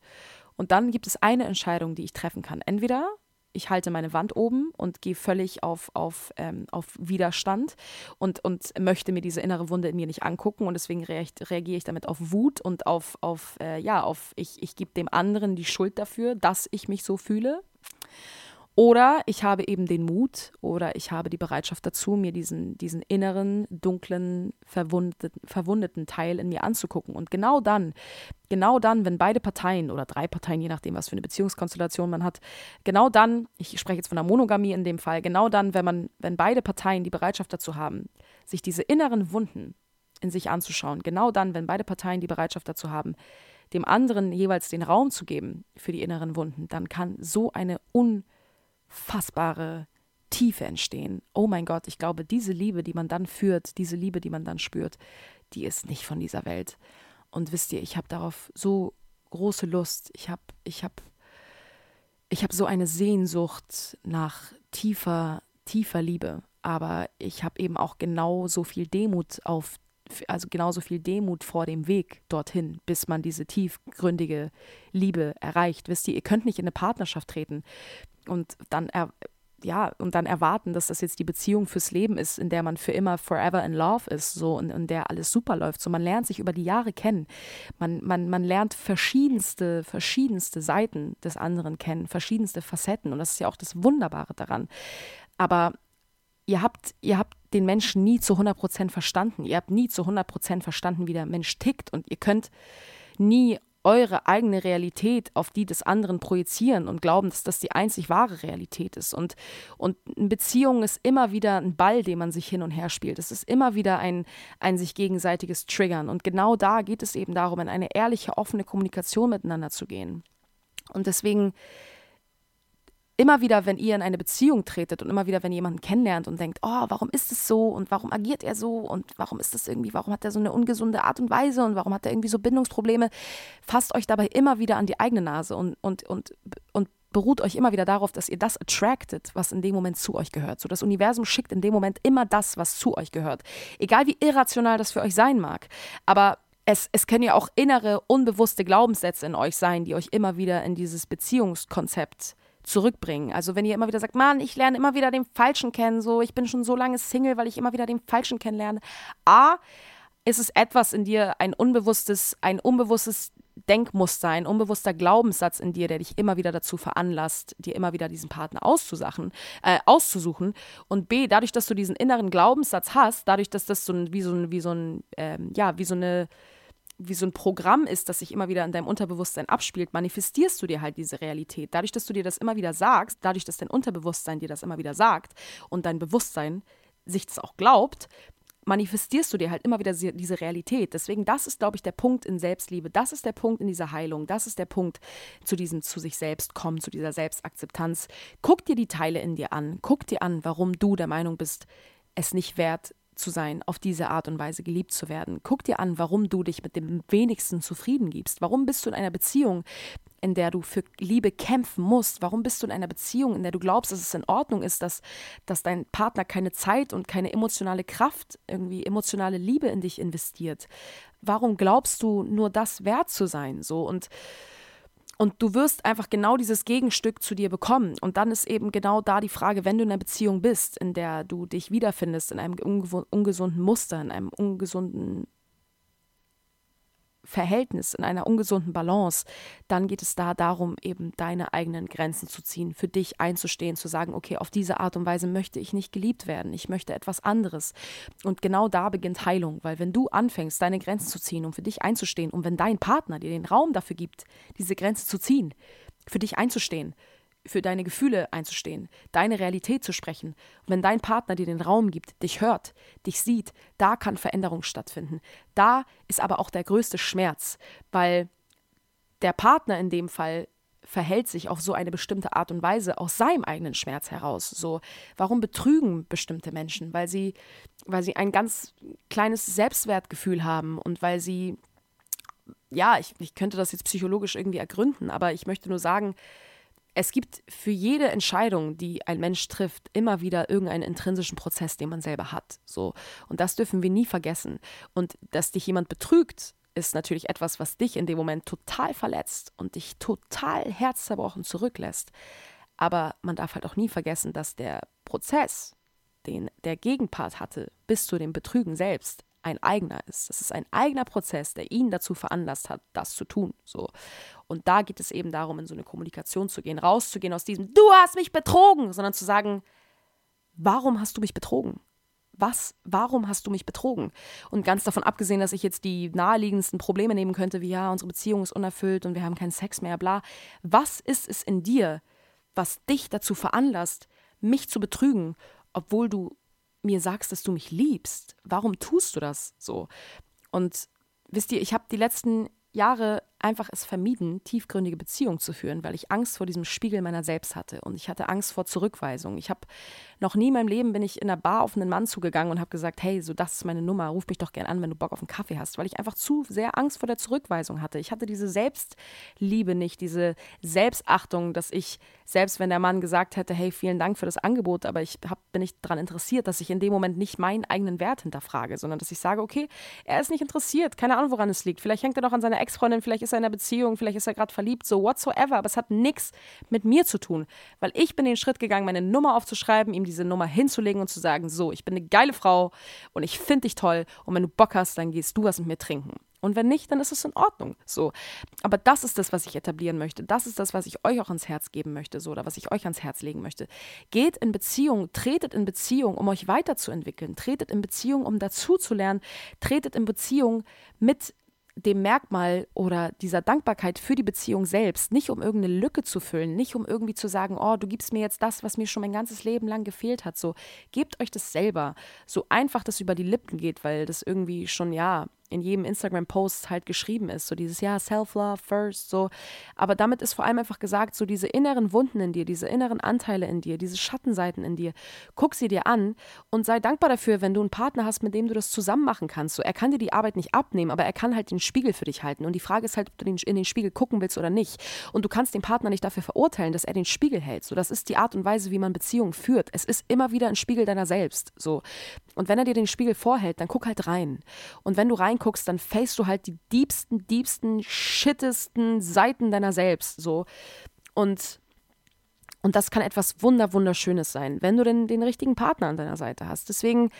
Und dann gibt es eine Entscheidung, die ich treffen kann. Entweder ich halte meine Wand oben und gehe völlig auf, auf, ähm, auf Widerstand und, und möchte mir diese innere Wunde in mir nicht angucken und deswegen reagiere ich damit auf Wut und auf, auf äh, ja, auf ich, ich gebe dem anderen die Schuld dafür, dass ich mich so fühle. Oder ich habe eben den Mut oder ich habe die Bereitschaft dazu, mir diesen, diesen inneren, dunklen, verwundeten, verwundeten Teil in mir anzugucken. Und genau dann, genau dann, wenn beide Parteien oder drei Parteien, je nachdem, was für eine Beziehungskonstellation man hat, genau dann, ich spreche jetzt von der Monogamie in dem Fall, genau dann, wenn man, wenn beide Parteien die Bereitschaft dazu haben, sich diese inneren Wunden in sich anzuschauen, genau dann, wenn beide Parteien die Bereitschaft dazu haben, dem anderen jeweils den Raum zu geben für die inneren Wunden, dann kann so eine un unfassbare Tiefe entstehen. Oh mein Gott, ich glaube, diese Liebe, die man dann führt, diese Liebe, die man dann spürt, die ist nicht von dieser Welt. Und wisst ihr, ich habe darauf so große Lust. Ich habe ich habe ich habe so eine Sehnsucht nach tiefer tiefer Liebe, aber ich habe eben auch genauso viel Demut auf also genauso viel Demut vor dem Weg dorthin, bis man diese tiefgründige Liebe erreicht. Wisst ihr, ihr könnt nicht in eine Partnerschaft treten und dann ja, und dann erwarten, dass das jetzt die Beziehung fürs Leben ist, in der man für immer forever in love ist, so und in der alles super läuft. So, man lernt sich über die Jahre kennen. Man, man, man lernt verschiedenste, verschiedenste Seiten des anderen kennen, verschiedenste Facetten. Und das ist ja auch das Wunderbare daran. Aber ihr habt, ihr habt den Menschen nie zu 100 Prozent verstanden. Ihr habt nie zu 100 Prozent verstanden, wie der Mensch tickt. Und ihr könnt nie eure eigene Realität auf die des anderen projizieren und glauben, dass das die einzig wahre Realität ist. Und, und eine Beziehung ist immer wieder ein Ball, den man sich hin und her spielt. Es ist immer wieder ein, ein sich gegenseitiges Triggern. Und genau da geht es eben darum, in eine ehrliche, offene Kommunikation miteinander zu gehen. Und deswegen immer wieder, wenn ihr in eine Beziehung tretet und immer wieder, wenn ihr jemanden kennenlernt und denkt, oh, warum ist es so und warum agiert er so und warum ist das irgendwie, warum hat er so eine ungesunde Art und Weise und warum hat er irgendwie so Bindungsprobleme, fasst euch dabei immer wieder an die eigene Nase und, und, und, und beruht euch immer wieder darauf, dass ihr das attractet, was in dem Moment zu euch gehört. So das Universum schickt in dem Moment immer das, was zu euch gehört. Egal wie irrational das für euch sein mag. Aber es, es können ja auch innere, unbewusste Glaubenssätze in euch sein, die euch immer wieder in dieses Beziehungskonzept zurückbringen. Also wenn ihr immer wieder sagt, Mann, ich lerne immer wieder den Falschen kennen, so ich bin schon so lange Single, weil ich immer wieder den Falschen kennenlerne. A, ist es etwas in dir, ein unbewusstes, ein unbewusstes Denkmuster, ein unbewusster Glaubenssatz in dir, der dich immer wieder dazu veranlasst, dir immer wieder diesen Partner auszusachen, äh, auszusuchen. Und B, dadurch, dass du diesen inneren Glaubenssatz hast, dadurch, dass das so ein, wie so ein, wie so ein, ähm, ja, wie so eine wie so ein Programm ist, das sich immer wieder in deinem Unterbewusstsein abspielt, manifestierst du dir halt diese Realität. Dadurch, dass du dir das immer wieder sagst, dadurch, dass dein Unterbewusstsein dir das immer wieder sagt und dein Bewusstsein sich das auch glaubt, manifestierst du dir halt immer wieder diese Realität. Deswegen, das ist, glaube ich, der Punkt in Selbstliebe. Das ist der Punkt in dieser Heilung. Das ist der Punkt zu diesem zu sich selbst kommen, zu dieser Selbstakzeptanz. Guck dir die Teile in dir an. Guck dir an, warum du der Meinung bist, es nicht wert zu sein, auf diese Art und Weise geliebt zu werden. Guck dir an, warum du dich mit dem wenigsten zufrieden gibst. Warum bist du in einer Beziehung, in der du für Liebe kämpfen musst? Warum bist du in einer Beziehung, in der du glaubst, dass es in Ordnung ist, dass, dass dein Partner keine Zeit und keine emotionale Kraft, irgendwie emotionale Liebe in dich investiert? Warum glaubst du nur das wert zu sein? So und und du wirst einfach genau dieses Gegenstück zu dir bekommen. Und dann ist eben genau da die Frage, wenn du in einer Beziehung bist, in der du dich wiederfindest, in einem ungesunden Muster, in einem ungesunden Verhältnis, in einer ungesunden Balance, dann geht es da darum, eben deine eigenen Grenzen zu ziehen, für dich einzustehen, zu sagen, okay, auf diese Art und Weise möchte ich nicht geliebt werden, ich möchte etwas anderes. Und genau da beginnt Heilung, weil wenn du anfängst, deine Grenzen zu ziehen, um für dich einzustehen, und wenn dein Partner dir den Raum dafür gibt, diese Grenze zu ziehen, für dich einzustehen, für deine Gefühle einzustehen, deine Realität zu sprechen. Und wenn dein Partner dir den Raum gibt, dich hört, dich sieht, da kann Veränderung stattfinden. Da ist aber auch der größte Schmerz, weil der Partner in dem Fall verhält sich auf so eine bestimmte Art und Weise aus seinem eigenen Schmerz heraus. So, warum betrügen bestimmte Menschen? Weil sie, weil sie ein ganz kleines Selbstwertgefühl haben und weil sie, ja, ich, ich könnte das jetzt psychologisch irgendwie ergründen, aber ich möchte nur sagen, es gibt für jede Entscheidung, die ein Mensch trifft, immer wieder irgendeinen intrinsischen Prozess, den man selber hat. So. Und das dürfen wir nie vergessen. Und dass dich jemand betrügt, ist natürlich etwas, was dich in dem Moment total verletzt und dich total herzzerbrochen zurücklässt. Aber man darf halt auch nie vergessen, dass der Prozess, den der Gegenpart hatte, bis zu dem Betrügen selbst, ein eigener ist. Das ist ein eigener Prozess, der ihn dazu veranlasst hat, das zu tun. So. Und da geht es eben darum, in so eine Kommunikation zu gehen, rauszugehen aus diesem Du hast mich betrogen, sondern zu sagen, warum hast du mich betrogen? Was, warum hast du mich betrogen? Und ganz davon abgesehen, dass ich jetzt die naheliegendsten Probleme nehmen könnte, wie ja, unsere Beziehung ist unerfüllt und wir haben keinen Sex mehr, bla. Was ist es in dir, was dich dazu veranlasst, mich zu betrügen, obwohl du mir sagst, dass du mich liebst? Warum tust du das so? Und wisst ihr, ich habe die letzten Jahre einfach es vermieden, tiefgründige Beziehungen zu führen, weil ich Angst vor diesem Spiegel meiner selbst hatte und ich hatte Angst vor Zurückweisung. Ich habe noch nie in meinem Leben bin ich in einer Bar auf einen Mann zugegangen und habe gesagt, hey, so das ist meine Nummer, ruf mich doch gern an, wenn du Bock auf einen Kaffee hast, weil ich einfach zu sehr Angst vor der Zurückweisung hatte. Ich hatte diese Selbstliebe nicht, diese Selbstachtung, dass ich selbst wenn der Mann gesagt hätte, hey, vielen Dank für das Angebot, aber ich hab, bin nicht daran interessiert, dass ich in dem Moment nicht meinen eigenen Wert hinterfrage, sondern dass ich sage, okay, er ist nicht interessiert, keine Ahnung, woran es liegt. Vielleicht hängt er noch an seiner Ex-Freundin, vielleicht ist er in einer Beziehung, vielleicht ist er gerade verliebt, so whatsoever, aber es hat nichts mit mir zu tun, weil ich bin den Schritt gegangen, meine Nummer aufzuschreiben, ihm diese Nummer hinzulegen und zu sagen, so, ich bin eine geile Frau und ich finde dich toll und wenn du Bock hast, dann gehst du was mit mir trinken. Und wenn nicht, dann ist es in Ordnung. So. Aber das ist das, was ich etablieren möchte. Das ist das, was ich euch auch ans Herz geben möchte, so, oder was ich euch ans Herz legen möchte. Geht in Beziehung, tretet in Beziehung, um euch weiterzuentwickeln. Tretet in Beziehung, um dazuzulernen. Tretet in Beziehung mit dem Merkmal oder dieser Dankbarkeit für die Beziehung selbst, nicht um irgendeine Lücke zu füllen, nicht um irgendwie zu sagen, oh, du gibst mir jetzt das, was mir schon mein ganzes Leben lang gefehlt hat. So, gebt euch das selber. So einfach das über die Lippen geht, weil das irgendwie schon, ja, in jedem Instagram-Post halt geschrieben ist. So dieses, ja, Self-Love first, so. Aber damit ist vor allem einfach gesagt, so diese inneren Wunden in dir, diese inneren Anteile in dir, diese Schattenseiten in dir, guck sie dir an und sei dankbar dafür, wenn du einen Partner hast, mit dem du das zusammen machen kannst. So, er kann dir die Arbeit nicht abnehmen, aber er kann halt den Spiegel für dich halten. Und die Frage ist halt, ob du in den Spiegel gucken willst oder nicht. Und du kannst den Partner nicht dafür verurteilen, dass er den Spiegel hält. So, das ist die Art und Weise, wie man Beziehungen führt. Es ist immer wieder ein Spiegel deiner selbst. So. Und wenn er dir den Spiegel vorhält, dann guck halt rein. Und wenn du reinguckst, dann facest du halt die diebsten, diebsten, shittesten Seiten deiner selbst. So. Und, und das kann etwas Wunder, Wunderschönes sein, wenn du denn den richtigen Partner an deiner Seite hast. Deswegen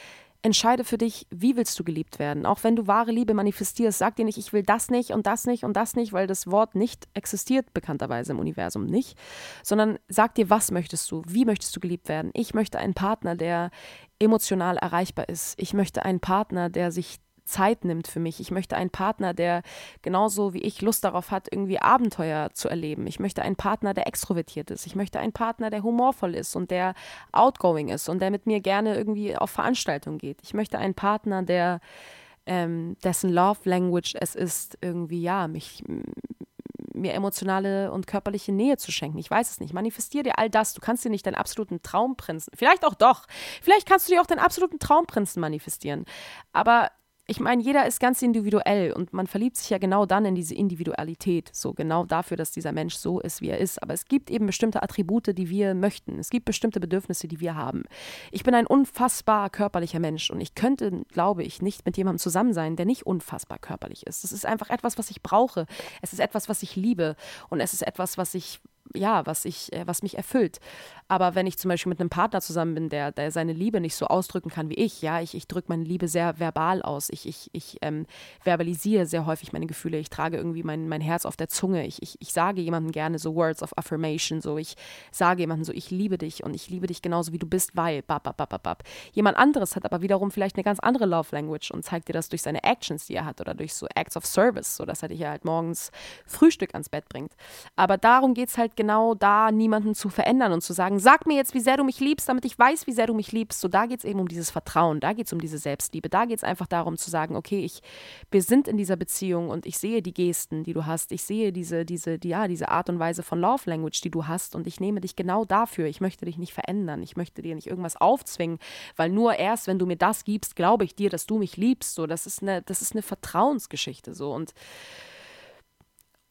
entscheide für dich, wie willst du geliebt werden. Auch wenn du wahre Liebe manifestierst, sag dir nicht, ich will das nicht und das nicht und das nicht, weil das Wort nicht existiert bekannterweise im Universum nicht, sondern sag dir, was möchtest du, wie möchtest du geliebt werden. Ich möchte einen Partner, der emotional erreichbar ist. Ich möchte einen Partner, der sich Zeit nimmt für mich. Ich möchte einen Partner, der genauso wie ich Lust darauf hat, irgendwie Abenteuer zu erleben. Ich möchte einen Partner, der extrovertiert ist. Ich möchte einen Partner, der humorvoll ist und der outgoing ist und der mit mir gerne irgendwie auf Veranstaltungen geht. Ich möchte einen Partner, der ähm, dessen Love Language es ist, irgendwie, ja, mich, mir emotionale und körperliche Nähe zu schenken. Ich weiß es nicht. Manifestier dir all das. Du kannst dir nicht deinen absoluten Traumprinzen, vielleicht auch doch, vielleicht kannst du dir auch deinen absoluten Traumprinzen manifestieren. Aber ich meine, jeder ist ganz individuell und man verliebt sich ja genau dann in diese Individualität, so genau dafür, dass dieser Mensch so ist, wie er ist. Aber es gibt eben bestimmte Attribute, die wir möchten. Es gibt bestimmte Bedürfnisse, die wir haben. Ich bin ein unfassbar körperlicher Mensch und ich könnte, glaube ich, nicht mit jemandem zusammen sein, der nicht unfassbar körperlich ist. Das ist einfach etwas, was ich brauche. Es ist etwas, was ich liebe und es ist etwas, was ich ja, was ich, äh, was mich erfüllt. Aber wenn ich zum Beispiel mit einem Partner zusammen bin, der, der seine Liebe nicht so ausdrücken kann wie ich, ja, ich, ich drücke meine Liebe sehr verbal aus. Ich, ich, ich ähm, verbalisiere sehr häufig meine Gefühle. Ich trage irgendwie mein, mein Herz auf der Zunge. Ich, ich, ich sage jemandem gerne so Words of Affirmation. So, ich sage jemandem so, ich liebe dich und ich liebe dich genauso wie du bist, weil bab, bab, bab, bab. Jemand anderes hat aber wiederum vielleicht eine ganz andere Love Language und zeigt dir das durch seine Actions, die er hat oder durch so Acts of Service, so dass er dich halt morgens Frühstück ans Bett bringt. Aber darum geht es halt genau da, niemanden zu verändern und zu sagen, sag mir jetzt, wie sehr du mich liebst, damit ich weiß, wie sehr du mich liebst. So, da geht es eben um dieses Vertrauen, da geht es um diese Selbstliebe, da geht es einfach darum zu sagen, okay, ich, wir sind in dieser Beziehung und ich sehe die Gesten, die du hast, ich sehe diese, diese, die, ja, diese Art und Weise von Love Language, die du hast und ich nehme dich genau dafür. Ich möchte dich nicht verändern, ich möchte dir nicht irgendwas aufzwingen, weil nur erst, wenn du mir das gibst, glaube ich dir, dass du mich liebst. So, das ist eine, das ist eine Vertrauensgeschichte so und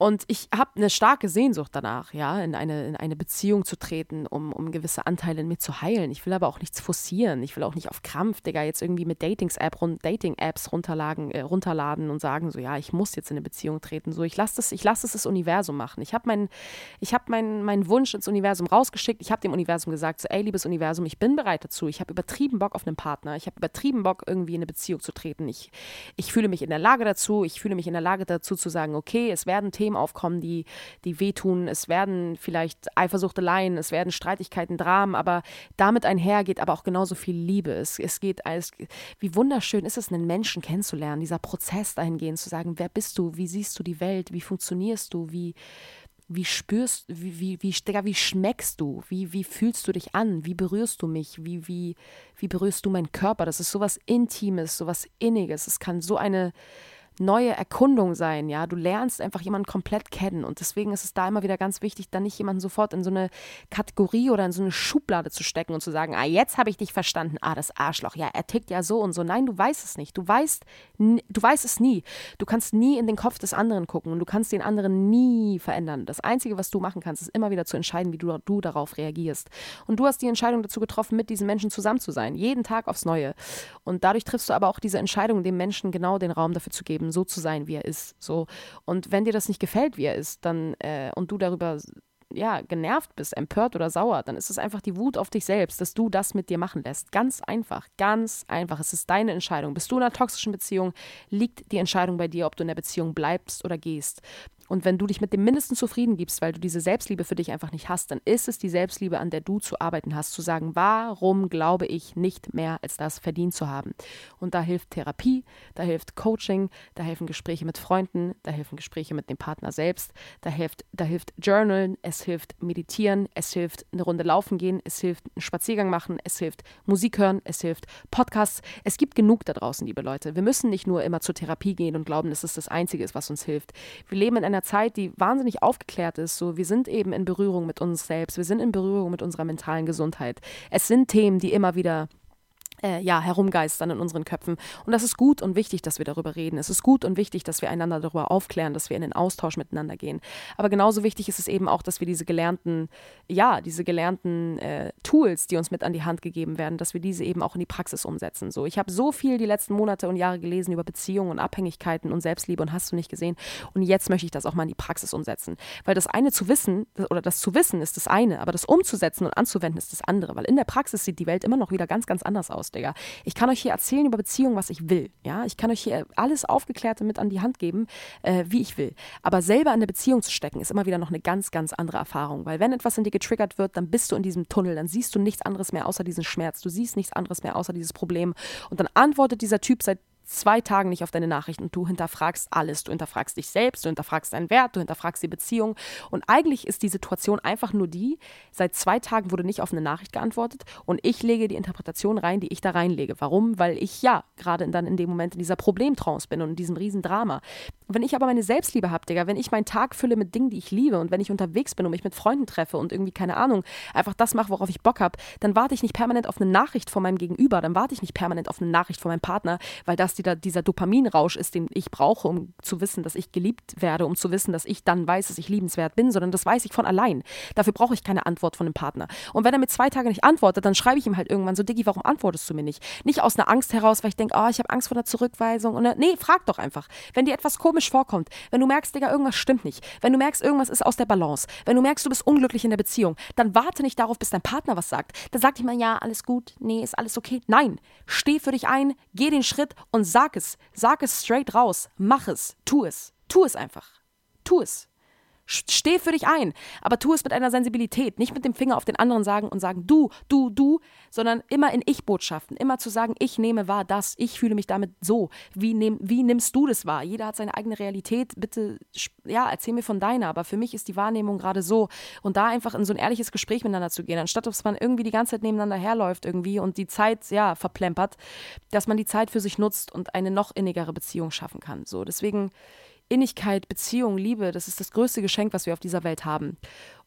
und ich habe eine starke Sehnsucht danach, ja, in eine, in eine Beziehung zu treten, um, um gewisse Anteile in mir zu heilen. Ich will aber auch nichts forcieren. Ich will auch nicht auf Krampf, Digga, jetzt irgendwie mit Datings-App, Dating-Apps runterladen, äh, runterladen und sagen, so, ja, ich muss jetzt in eine Beziehung treten. So, ich lasse das, ich lasse das Universum machen. Ich habe meinen hab mein, mein Wunsch ins Universum rausgeschickt. Ich habe dem Universum gesagt, so, ey, liebes Universum, ich bin bereit dazu. Ich habe übertrieben Bock auf einen Partner. Ich habe übertrieben Bock, irgendwie in eine Beziehung zu treten. Ich, ich fühle mich in der Lage dazu. Ich fühle mich in der Lage dazu zu sagen, okay, es werden Themen Themen aufkommen, die, die wehtun. Es werden vielleicht Eifersuchteleien, es werden Streitigkeiten, Dramen, aber damit einher geht aber auch genauso viel Liebe. Es, es geht als, wie wunderschön ist es, einen Menschen kennenzulernen, dieser Prozess dahingehend zu sagen, wer bist du, wie siehst du die Welt, wie funktionierst du, wie, wie spürst, wie, wie, wie, wie schmeckst du, wie, wie fühlst du dich an, wie berührst du mich, wie, wie, wie berührst du meinen Körper. Das ist sowas Intimes, sowas Inniges. Es kann so eine neue Erkundung sein, ja. Du lernst einfach jemanden komplett kennen und deswegen ist es da immer wieder ganz wichtig, dann nicht jemanden sofort in so eine Kategorie oder in so eine Schublade zu stecken und zu sagen, ah, jetzt habe ich dich verstanden, ah, das Arschloch, ja, er tickt ja so und so. Nein, du weißt es nicht. Du weißt, du weißt es nie. Du kannst nie in den Kopf des anderen gucken und du kannst den anderen nie verändern. Das Einzige, was du machen kannst, ist immer wieder zu entscheiden, wie du, du darauf reagierst. Und du hast die Entscheidung dazu getroffen, mit diesen Menschen zusammen zu sein, jeden Tag aufs Neue. Und dadurch triffst du aber auch diese Entscheidung, dem Menschen genau den Raum dafür zu geben, eben so zu sein, wie er ist. So. Und wenn dir das nicht gefällt, wie er ist, dann äh, und du darüber ja, genervt bist, empört oder sauer, dann ist es einfach die Wut auf dich selbst, dass du das mit dir machen lässt. Ganz einfach, ganz einfach. Es ist deine Entscheidung. Bist du in einer toxischen Beziehung, liegt die Entscheidung bei dir, ob du in der Beziehung bleibst oder gehst. Und wenn du dich mit dem Mindesten zufrieden gibst, weil du diese Selbstliebe für dich einfach nicht hast, dann ist es die Selbstliebe, an der du zu arbeiten hast, zu sagen, warum glaube ich nicht mehr als das verdient zu haben. Und da hilft Therapie, da hilft Coaching, da helfen Gespräche mit Freunden, da helfen Gespräche mit dem Partner selbst, da hilft, da hilft Journalen, es hilft Meditieren, es hilft eine Runde laufen gehen, es hilft einen Spaziergang machen, es hilft Musik hören, es hilft Podcasts. Es gibt genug da draußen, liebe Leute. Wir müssen nicht nur immer zur Therapie gehen und glauben, dass es das Einzige ist, was uns hilft. Wir leben in einer einer Zeit, die wahnsinnig aufgeklärt ist. So, wir sind eben in Berührung mit uns selbst, wir sind in Berührung mit unserer mentalen Gesundheit. Es sind Themen, die immer wieder äh, ja, herumgeistern in unseren Köpfen. Und das ist gut und wichtig, dass wir darüber reden. Es ist gut und wichtig, dass wir einander darüber aufklären, dass wir in den Austausch miteinander gehen. Aber genauso wichtig ist es eben auch, dass wir diese gelernten, ja, diese gelernten äh, Tools, die uns mit an die Hand gegeben werden, dass wir diese eben auch in die Praxis umsetzen. So, ich habe so viel die letzten Monate und Jahre gelesen über Beziehungen und Abhängigkeiten und Selbstliebe und hast du nicht gesehen. Und jetzt möchte ich das auch mal in die Praxis umsetzen. Weil das eine zu wissen, oder das zu wissen ist das eine, aber das umzusetzen und anzuwenden ist das andere. Weil in der Praxis sieht die Welt immer noch wieder ganz, ganz anders aus. Digga. Ich kann euch hier erzählen über Beziehungen, was ich will. Ja, ich kann euch hier alles Aufgeklärte mit an die Hand geben, äh, wie ich will. Aber selber in eine Beziehung zu stecken, ist immer wieder noch eine ganz, ganz andere Erfahrung. Weil wenn etwas in dir getriggert wird, dann bist du in diesem Tunnel, dann siehst du nichts anderes mehr außer diesen Schmerz. Du siehst nichts anderes mehr außer dieses Problem. Und dann antwortet dieser Typ seit zwei Tagen nicht auf deine Nachrichten und du hinterfragst alles. Du hinterfragst dich selbst, du hinterfragst deinen Wert, du hinterfragst die Beziehung. Und eigentlich ist die Situation einfach nur die, seit zwei Tagen wurde nicht auf eine Nachricht geantwortet und ich lege die Interpretation rein, die ich da reinlege. Warum? Weil ich ja gerade dann in dem Moment in dieser Problemtrance bin und in diesem Riesendrama. Wenn ich aber meine Selbstliebe habe, Digga, wenn ich meinen Tag fülle mit Dingen, die ich liebe und wenn ich unterwegs bin und mich mit Freunden treffe und irgendwie, keine Ahnung, einfach das mache, worauf ich Bock habe, dann warte ich nicht permanent auf eine Nachricht von meinem Gegenüber, dann warte ich nicht permanent auf eine Nachricht von meinem Partner, weil das dieser, dieser Dopaminrausch ist, den ich brauche, um zu wissen, dass ich geliebt werde, um zu wissen, dass ich dann weiß, dass ich liebenswert bin, sondern das weiß ich von allein. Dafür brauche ich keine Antwort von einem Partner. Und wenn er mir zwei Tage nicht antwortet, dann schreibe ich ihm halt irgendwann so, Diggi, warum antwortest du mir nicht? Nicht aus einer Angst heraus, weil ich denke, oh, ich habe Angst vor der Zurückweisung. Und, nee, frag doch einfach. Wenn dir etwas komisch vorkommt, wenn du merkst, Digga, irgendwas stimmt nicht, wenn du merkst, irgendwas ist aus der Balance, wenn du merkst, du bist unglücklich in der Beziehung, dann warte nicht darauf, bis dein Partner was sagt. Dann sagt ihm mal, ja, alles gut, nee, ist alles okay. Nein, steh für dich ein, geh den Schritt und sag es. Sag es straight raus. Mach es. Tu es. Tu es einfach. Tu es. Steh für dich ein, aber tu es mit einer Sensibilität, nicht mit dem Finger auf den anderen sagen und sagen du, du, du, sondern immer in Ich-Botschaften, immer zu sagen, ich nehme wahr das, ich fühle mich damit so. Wie, nehm, wie nimmst du das wahr? Jeder hat seine eigene Realität. Bitte, ja, erzähl mir von deiner, aber für mich ist die Wahrnehmung gerade so. Und da einfach in so ein ehrliches Gespräch miteinander zu gehen, anstatt dass man irgendwie die ganze Zeit nebeneinander herläuft irgendwie und die Zeit, ja, verplempert, dass man die Zeit für sich nutzt und eine noch innigere Beziehung schaffen kann. So, deswegen Innigkeit, Beziehung, Liebe, das ist das größte Geschenk, was wir auf dieser Welt haben.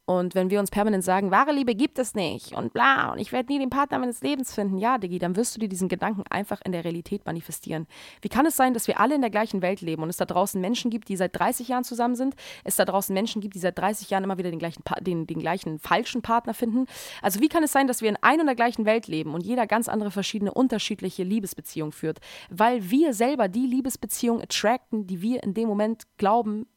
Und wenn wir uns permanent sagen, wahre Liebe gibt es nicht und bla, und ich werde nie den Partner meines Lebens finden, ja, Diggi, dann wirst du dir diesen Gedanken einfach in der Realität manifestieren. Wie kann es sein, dass wir alle in der gleichen Welt leben und es da draußen Menschen gibt, die seit 30 Jahren zusammen sind, es da draußen Menschen gibt, die seit 30 Jahren immer wieder den gleichen, den, den gleichen falschen Partner finden? Also wie kann es sein, dass wir in einer und der gleichen Welt leben und jeder ganz andere verschiedene, unterschiedliche Liebesbeziehungen führt? Weil wir selber die Liebesbeziehung attracten, die wir in dem Moment glauben,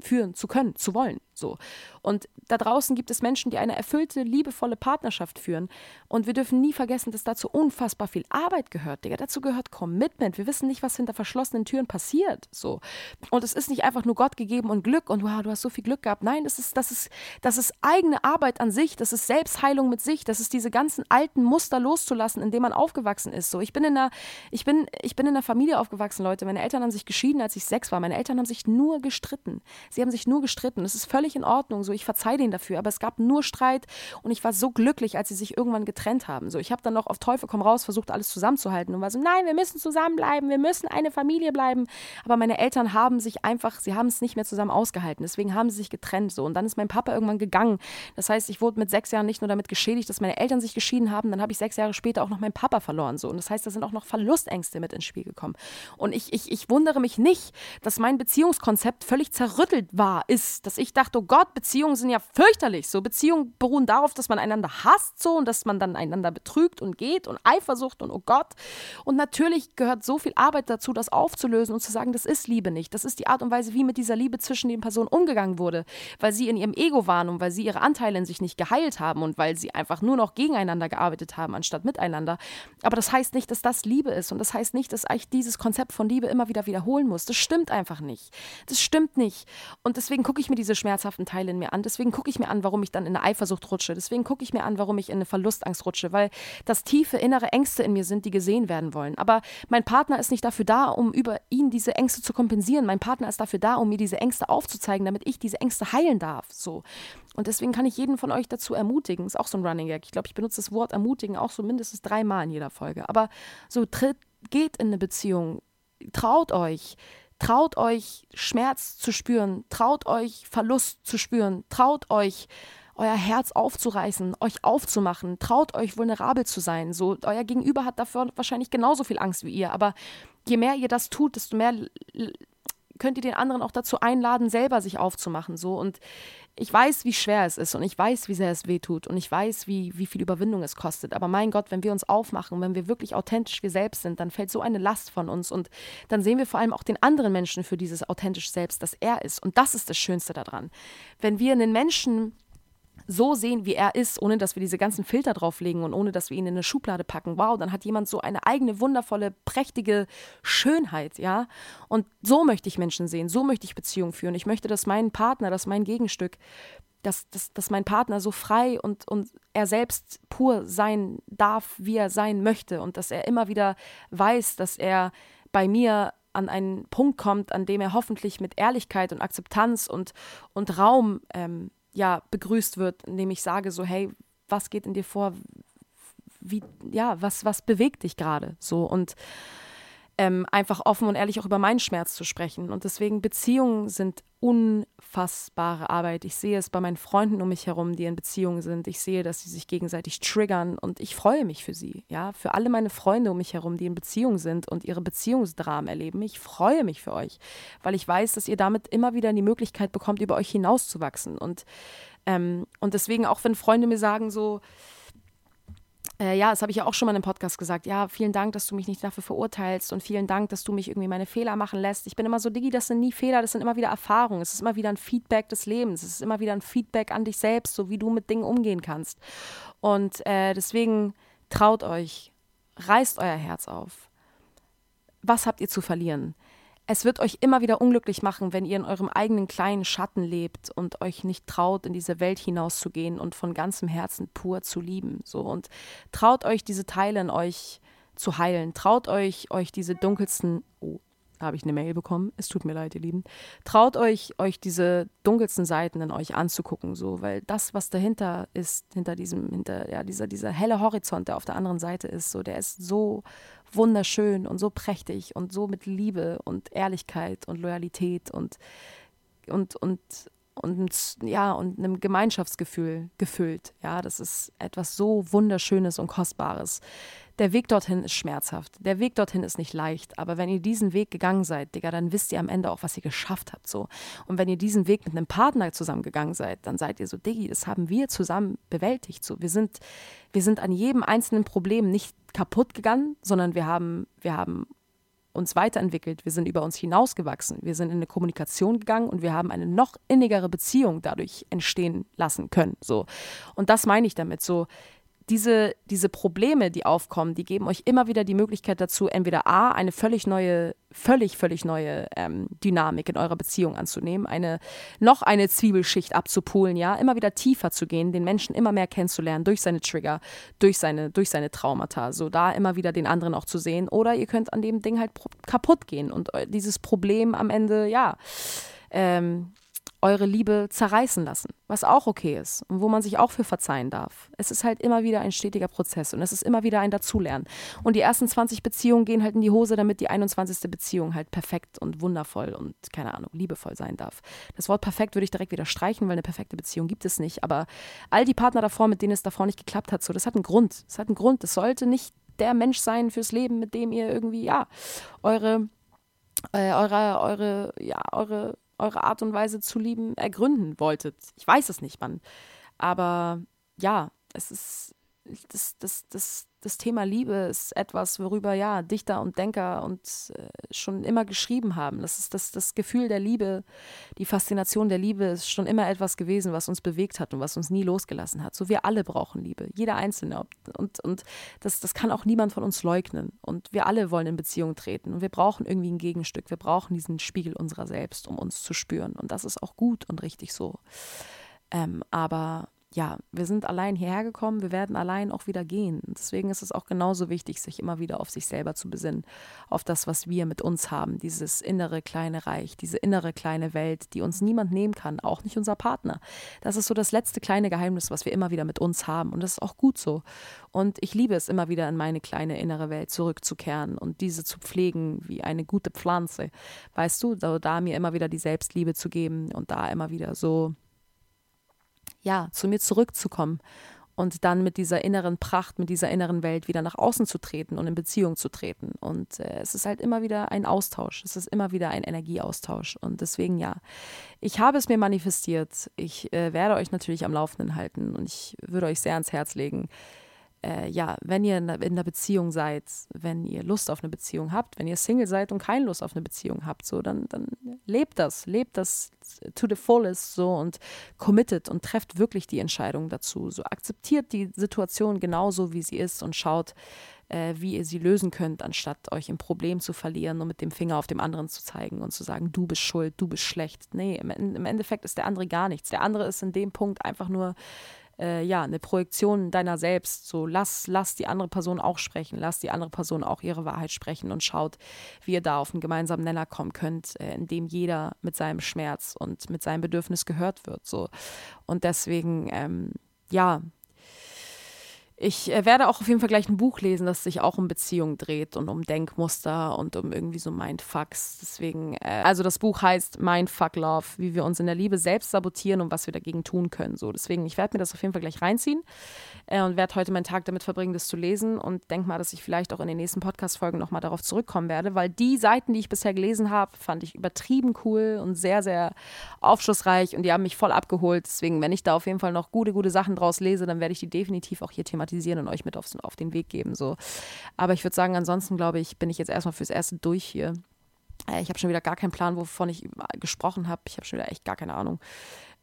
führen zu können, zu wollen. So. Und da draußen gibt es Menschen, die eine erfüllte, liebevolle Partnerschaft führen. Und wir dürfen nie vergessen, dass dazu unfassbar viel Arbeit gehört, Digga. Dazu gehört Commitment. Wir wissen nicht, was hinter verschlossenen Türen passiert. So. Und es ist nicht einfach nur Gott gegeben und Glück und wow, du hast so viel Glück gehabt. Nein, das ist, das ist, das ist eigene Arbeit an sich. Das ist Selbstheilung mit sich. Das ist diese ganzen alten Muster loszulassen, in denen man aufgewachsen ist. So. Ich bin in einer, ich bin, ich bin in einer Familie aufgewachsen, Leute. Meine Eltern haben sich geschieden, als ich sechs war. Meine Eltern haben sich nur gestritten. Sie haben sich nur gestritten. Es ist völlig völlig in Ordnung. So, ich verzeihe denen dafür. Aber es gab nur Streit und ich war so glücklich, als sie sich irgendwann getrennt haben. So, ich habe dann noch auf Teufel komm raus versucht, alles zusammenzuhalten und war so, nein, wir müssen zusammenbleiben, wir müssen eine Familie bleiben. Aber meine Eltern haben sich einfach, sie haben es nicht mehr zusammen ausgehalten. Deswegen haben sie sich getrennt. So, und dann ist mein Papa irgendwann gegangen. Das heißt, ich wurde mit sechs Jahren nicht nur damit geschädigt, dass meine Eltern sich geschieden haben, dann habe ich sechs Jahre später auch noch meinen Papa verloren. So, und das heißt, da sind auch noch Verlustängste mit ins Spiel gekommen. Und ich, ich, ich wundere mich nicht, dass mein Beziehungskonzept völlig zerrüttelt war, ist, dass ich dachte, oh Gott, Beziehungen sind ja fürchterlich. So Beziehungen beruhen darauf, dass man einander hasst so und dass man dann einander betrügt und geht und Eifersucht und oh Gott. Und natürlich gehört so viel Arbeit dazu, das aufzulösen und zu sagen, das ist Liebe nicht. Das ist die Art und Weise, wie mit dieser Liebe zwischen den Personen umgegangen wurde, weil sie in ihrem Ego waren und weil sie ihre Anteile in sich nicht geheilt haben und weil sie einfach nur noch gegeneinander gearbeitet haben, anstatt miteinander. Aber das heißt nicht, dass das Liebe ist und das heißt nicht, dass ich dieses Konzept von Liebe immer wieder wiederholen muss. Das stimmt einfach nicht. Das stimmt nicht. Und deswegen gucke ich mir diese schmerzhaften Teile in mir an. Deswegen gucke ich mir an, warum ich dann in eine Eifersucht rutsche. Deswegen gucke ich mir an, warum ich in eine Verlustangst rutsche, weil das tiefe innere Ängste in mir sind, die gesehen werden wollen. Aber mein Partner ist nicht dafür da, um über ihn diese Ängste zu kompensieren. Mein Partner ist dafür da, um mir diese Ängste aufzuzeigen, damit ich diese Ängste heilen darf. So. Und deswegen kann ich jeden von euch dazu ermutigen. Ist auch so ein Running Gag. Ich glaube, ich benutze das Wort ermutigen auch so mindestens dreimal in jeder Folge. Aber so tritt, geht in eine Beziehung. Traut euch Traut euch, Schmerz zu spüren, traut euch, Verlust zu spüren, traut euch, euer Herz aufzureißen, euch aufzumachen, traut euch, vulnerabel zu sein. So, euer Gegenüber hat dafür wahrscheinlich genauso viel Angst wie ihr, aber je mehr ihr das tut, desto mehr könnt ihr den anderen auch dazu einladen, selber sich aufzumachen. So. Und ich weiß, wie schwer es ist und ich weiß, wie sehr es weh tut und ich weiß, wie, wie viel Überwindung es kostet. Aber mein Gott, wenn wir uns aufmachen, wenn wir wirklich authentisch wir selbst sind, dann fällt so eine Last von uns und dann sehen wir vor allem auch den anderen Menschen für dieses authentisch Selbst, das er ist. Und das ist das Schönste daran. Wenn wir einen Menschen so sehen, wie er ist, ohne dass wir diese ganzen Filter drauflegen und ohne dass wir ihn in eine Schublade packen. Wow, dann hat jemand so eine eigene wundervolle, prächtige Schönheit, ja? Und so möchte ich Menschen sehen, so möchte ich Beziehungen führen. Ich möchte, dass mein Partner, dass mein Gegenstück, dass, dass, dass mein Partner so frei und, und er selbst pur sein darf, wie er sein möchte und dass er immer wieder weiß, dass er bei mir an einen Punkt kommt, an dem er hoffentlich mit Ehrlichkeit und Akzeptanz und, und Raum ähm, ja, begrüßt wird, indem ich sage so, hey, was geht in dir vor? Wie, ja, was, was bewegt dich gerade so? Und ähm, einfach offen und ehrlich auch über meinen Schmerz zu sprechen. Und deswegen Beziehungen sind unfassbare Arbeit. Ich sehe es bei meinen Freunden um mich herum, die in Beziehungen sind. Ich sehe, dass sie sich gegenseitig triggern und ich freue mich für sie. Ja, für alle meine Freunde um mich herum, die in Beziehungen sind und ihre Beziehungsdramen erleben. Ich freue mich für euch, weil ich weiß, dass ihr damit immer wieder die Möglichkeit bekommt, über euch hinauszuwachsen. Und, ähm, und deswegen auch, wenn Freunde mir sagen so, äh, ja, das habe ich ja auch schon mal im Podcast gesagt. Ja, vielen Dank, dass du mich nicht dafür verurteilst und vielen Dank, dass du mich irgendwie meine Fehler machen lässt. Ich bin immer so, Digi, das sind nie Fehler, das sind immer wieder Erfahrungen. Es ist immer wieder ein Feedback des Lebens. Es ist immer wieder ein Feedback an dich selbst, so wie du mit Dingen umgehen kannst. Und äh, deswegen traut euch, reißt euer Herz auf. Was habt ihr zu verlieren? Es wird euch immer wieder unglücklich machen, wenn ihr in eurem eigenen kleinen Schatten lebt und euch nicht traut, in diese Welt hinauszugehen und von ganzem Herzen pur zu lieben. So und traut euch diese Teile in euch zu heilen. Traut euch, euch diese dunkelsten, oh, da habe ich eine Mail bekommen. Es tut mir leid, ihr Lieben. Traut euch, euch diese dunkelsten Seiten in euch anzugucken, so, weil das, was dahinter ist, hinter diesem, hinter, ja, dieser, dieser helle Horizont, der auf der anderen Seite ist, so, der ist so wunderschön und so prächtig und so mit Liebe und Ehrlichkeit und Loyalität und, und, und, und ja, und einem Gemeinschaftsgefühl gefüllt. Ja, das ist etwas so Wunderschönes und Kostbares. Der Weg dorthin ist schmerzhaft. Der Weg dorthin ist nicht leicht. Aber wenn ihr diesen Weg gegangen seid, Digga, dann wisst ihr am Ende auch, was ihr geschafft habt. So. Und wenn ihr diesen Weg mit einem Partner zusammengegangen seid, dann seid ihr so, Diggi, das haben wir zusammen bewältigt. So. Wir, sind, wir sind an jedem einzelnen Problem nicht kaputt gegangen, sondern wir haben, wir haben uns weiterentwickelt, wir sind über uns hinausgewachsen, wir sind in eine Kommunikation gegangen und wir haben eine noch innigere Beziehung dadurch entstehen lassen können. So. Und das meine ich damit. So, diese, diese Probleme, die aufkommen, die geben euch immer wieder die Möglichkeit dazu, entweder A, eine völlig neue, völlig, völlig neue ähm, Dynamik in eurer Beziehung anzunehmen, eine, noch eine Zwiebelschicht abzupulen, ja, immer wieder tiefer zu gehen, den Menschen immer mehr kennenzulernen, durch seine Trigger, durch seine, durch seine Traumata, so da immer wieder den anderen auch zu sehen. Oder ihr könnt an dem Ding halt kaputt gehen und dieses Problem am Ende, ja, ähm, eure Liebe zerreißen lassen, was auch okay ist und wo man sich auch für verzeihen darf. Es ist halt immer wieder ein stetiger Prozess und es ist immer wieder ein Dazulernen. Und die ersten 20 Beziehungen gehen halt in die Hose, damit die 21. Beziehung halt perfekt und wundervoll und, keine Ahnung, liebevoll sein darf. Das Wort perfekt würde ich direkt wieder streichen, weil eine perfekte Beziehung gibt es nicht. Aber all die Partner davor, mit denen es davor nicht geklappt hat, so, das hat einen Grund. Das hat einen Grund. Das sollte nicht der Mensch sein fürs Leben, mit dem ihr irgendwie, ja, eure äh, eure, eure, ja, eure eure Art und Weise zu lieben ergründen wolltet. Ich weiß es nicht, Mann. Aber ja, es ist das, das, das, das Thema Liebe ist etwas, worüber ja Dichter und Denker und äh, schon immer geschrieben haben. Das ist das, das Gefühl der Liebe, die Faszination der Liebe ist schon immer etwas gewesen, was uns bewegt hat und was uns nie losgelassen hat. So wir alle brauchen Liebe, jeder Einzelne. Und, und das, das kann auch niemand von uns leugnen. Und wir alle wollen in Beziehung treten und wir brauchen irgendwie ein Gegenstück. Wir brauchen diesen Spiegel unserer selbst, um uns zu spüren. Und das ist auch gut und richtig so. Ähm, aber ja, wir sind allein hierher gekommen, wir werden allein auch wieder gehen. Deswegen ist es auch genauso wichtig, sich immer wieder auf sich selber zu besinnen, auf das, was wir mit uns haben, dieses innere kleine Reich, diese innere kleine Welt, die uns niemand nehmen kann, auch nicht unser Partner. Das ist so das letzte kleine Geheimnis, was wir immer wieder mit uns haben und das ist auch gut so. Und ich liebe es immer wieder in meine kleine innere Welt zurückzukehren und diese zu pflegen wie eine gute Pflanze. Weißt du, da, da mir immer wieder die Selbstliebe zu geben und da immer wieder so ja, zu mir zurückzukommen und dann mit dieser inneren Pracht, mit dieser inneren Welt wieder nach außen zu treten und in Beziehung zu treten. Und äh, es ist halt immer wieder ein Austausch, es ist immer wieder ein Energieaustausch. Und deswegen ja, ich habe es mir manifestiert. Ich äh, werde euch natürlich am Laufenden halten und ich würde euch sehr ans Herz legen, äh, ja, wenn ihr in einer Beziehung seid, wenn ihr Lust auf eine Beziehung habt, wenn ihr Single seid und keine Lust auf eine Beziehung habt, so, dann, dann lebt das, lebt das to the fullest so und committet und trefft wirklich die Entscheidung dazu. So akzeptiert die Situation genauso, wie sie ist und schaut, äh, wie ihr sie lösen könnt, anstatt euch im Problem zu verlieren und mit dem Finger auf dem anderen zu zeigen und zu sagen, du bist schuld, du bist schlecht. Nee, im, im Endeffekt ist der andere gar nichts. Der andere ist in dem Punkt einfach nur äh, ja, eine Projektion deiner selbst. So lass, lass die andere Person auch sprechen, lass die andere Person auch ihre Wahrheit sprechen und schaut, wie ihr da auf einen gemeinsamen Nenner kommen könnt, äh, in dem jeder mit seinem Schmerz und mit seinem Bedürfnis gehört wird. So. Und deswegen, ähm, ja, ich äh, werde auch auf jeden Fall gleich ein Buch lesen, das sich auch um Beziehungen dreht und um Denkmuster und um irgendwie so Mindfucks. Deswegen, äh, also das Buch heißt Mindfuck Love, wie wir uns in der Liebe selbst sabotieren und was wir dagegen tun können. So, deswegen, ich werde mir das auf jeden Fall gleich reinziehen äh, und werde heute meinen Tag damit verbringen, das zu lesen und denke mal, dass ich vielleicht auch in den nächsten Podcast-Folgen nochmal darauf zurückkommen werde, weil die Seiten, die ich bisher gelesen habe, fand ich übertrieben cool und sehr, sehr aufschlussreich und die haben mich voll abgeholt. Deswegen, wenn ich da auf jeden Fall noch gute, gute Sachen draus lese, dann werde ich die definitiv auch hier thematisieren thematisieren und euch mit aufs, auf den Weg geben. So. Aber ich würde sagen, ansonsten glaube ich, bin ich jetzt erstmal fürs Erste durch hier. Äh, ich habe schon wieder gar keinen Plan, wovon ich gesprochen habe. Ich habe schon wieder echt gar keine Ahnung.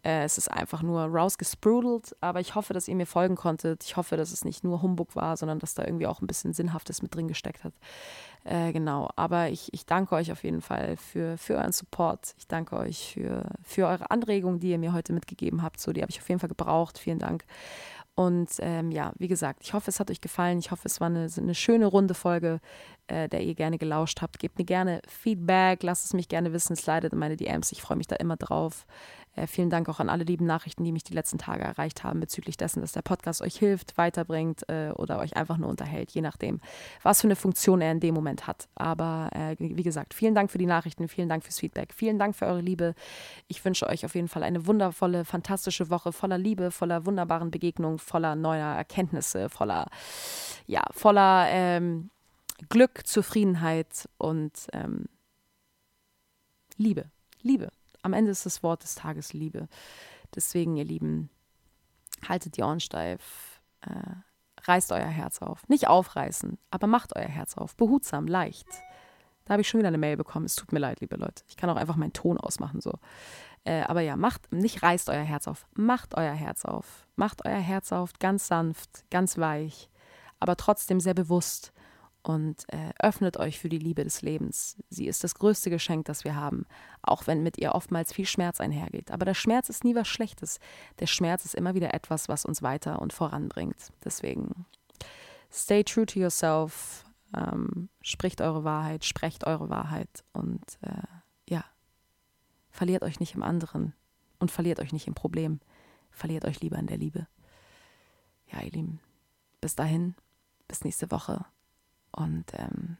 Äh, es ist einfach nur rausgesprudelt, aber ich hoffe, dass ihr mir folgen konntet. Ich hoffe, dass es nicht nur Humbug war, sondern dass da irgendwie auch ein bisschen Sinnhaftes mit drin gesteckt hat. Äh, genau, aber ich, ich danke euch auf jeden Fall für, für euren Support. Ich danke euch für, für eure Anregungen, die ihr mir heute mitgegeben habt. So, die habe ich auf jeden Fall gebraucht. Vielen Dank. Und ähm, ja, wie gesagt, ich hoffe, es hat euch gefallen. Ich hoffe, es war eine, eine schöne runde Folge, äh, der ihr gerne gelauscht habt. Gebt mir gerne Feedback, lasst es mich gerne wissen. Slidet in meine DMs. Ich freue mich da immer drauf. Äh, vielen Dank auch an alle lieben Nachrichten, die mich die letzten Tage erreicht haben bezüglich dessen, dass der Podcast euch hilft, weiterbringt äh, oder euch einfach nur unterhält, je nachdem, was für eine Funktion er in dem Moment hat. Aber äh, wie gesagt, vielen Dank für die Nachrichten, vielen Dank fürs Feedback, vielen Dank für eure Liebe. Ich wünsche euch auf jeden Fall eine wundervolle, fantastische Woche voller Liebe, voller wunderbaren Begegnungen, voller neuer Erkenntnisse, voller, ja, voller ähm, Glück, Zufriedenheit und ähm, Liebe. Liebe am Ende ist das Wort des Tages Liebe. Deswegen, ihr Lieben, haltet die Ohren steif, äh, reißt euer Herz auf. Nicht aufreißen, aber macht euer Herz auf. Behutsam, leicht. Da habe ich schon wieder eine Mail bekommen. Es tut mir leid, liebe Leute. Ich kann auch einfach meinen Ton ausmachen so. Äh, aber ja, macht, nicht reißt euer Herz auf, macht euer Herz auf. Macht euer Herz auf, ganz sanft, ganz weich, aber trotzdem sehr bewusst und äh, öffnet euch für die Liebe des Lebens. Sie ist das größte Geschenk, das wir haben, auch wenn mit ihr oftmals viel Schmerz einhergeht. Aber der Schmerz ist nie was Schlechtes. Der Schmerz ist immer wieder etwas, was uns weiter und voranbringt. Deswegen, stay true to yourself, ähm, spricht eure Wahrheit, sprecht eure Wahrheit und äh, ja, verliert euch nicht im anderen und verliert euch nicht im Problem. Verliert euch lieber in der Liebe. Ja, ihr Lieben, bis dahin, bis nächste Woche. Und ähm,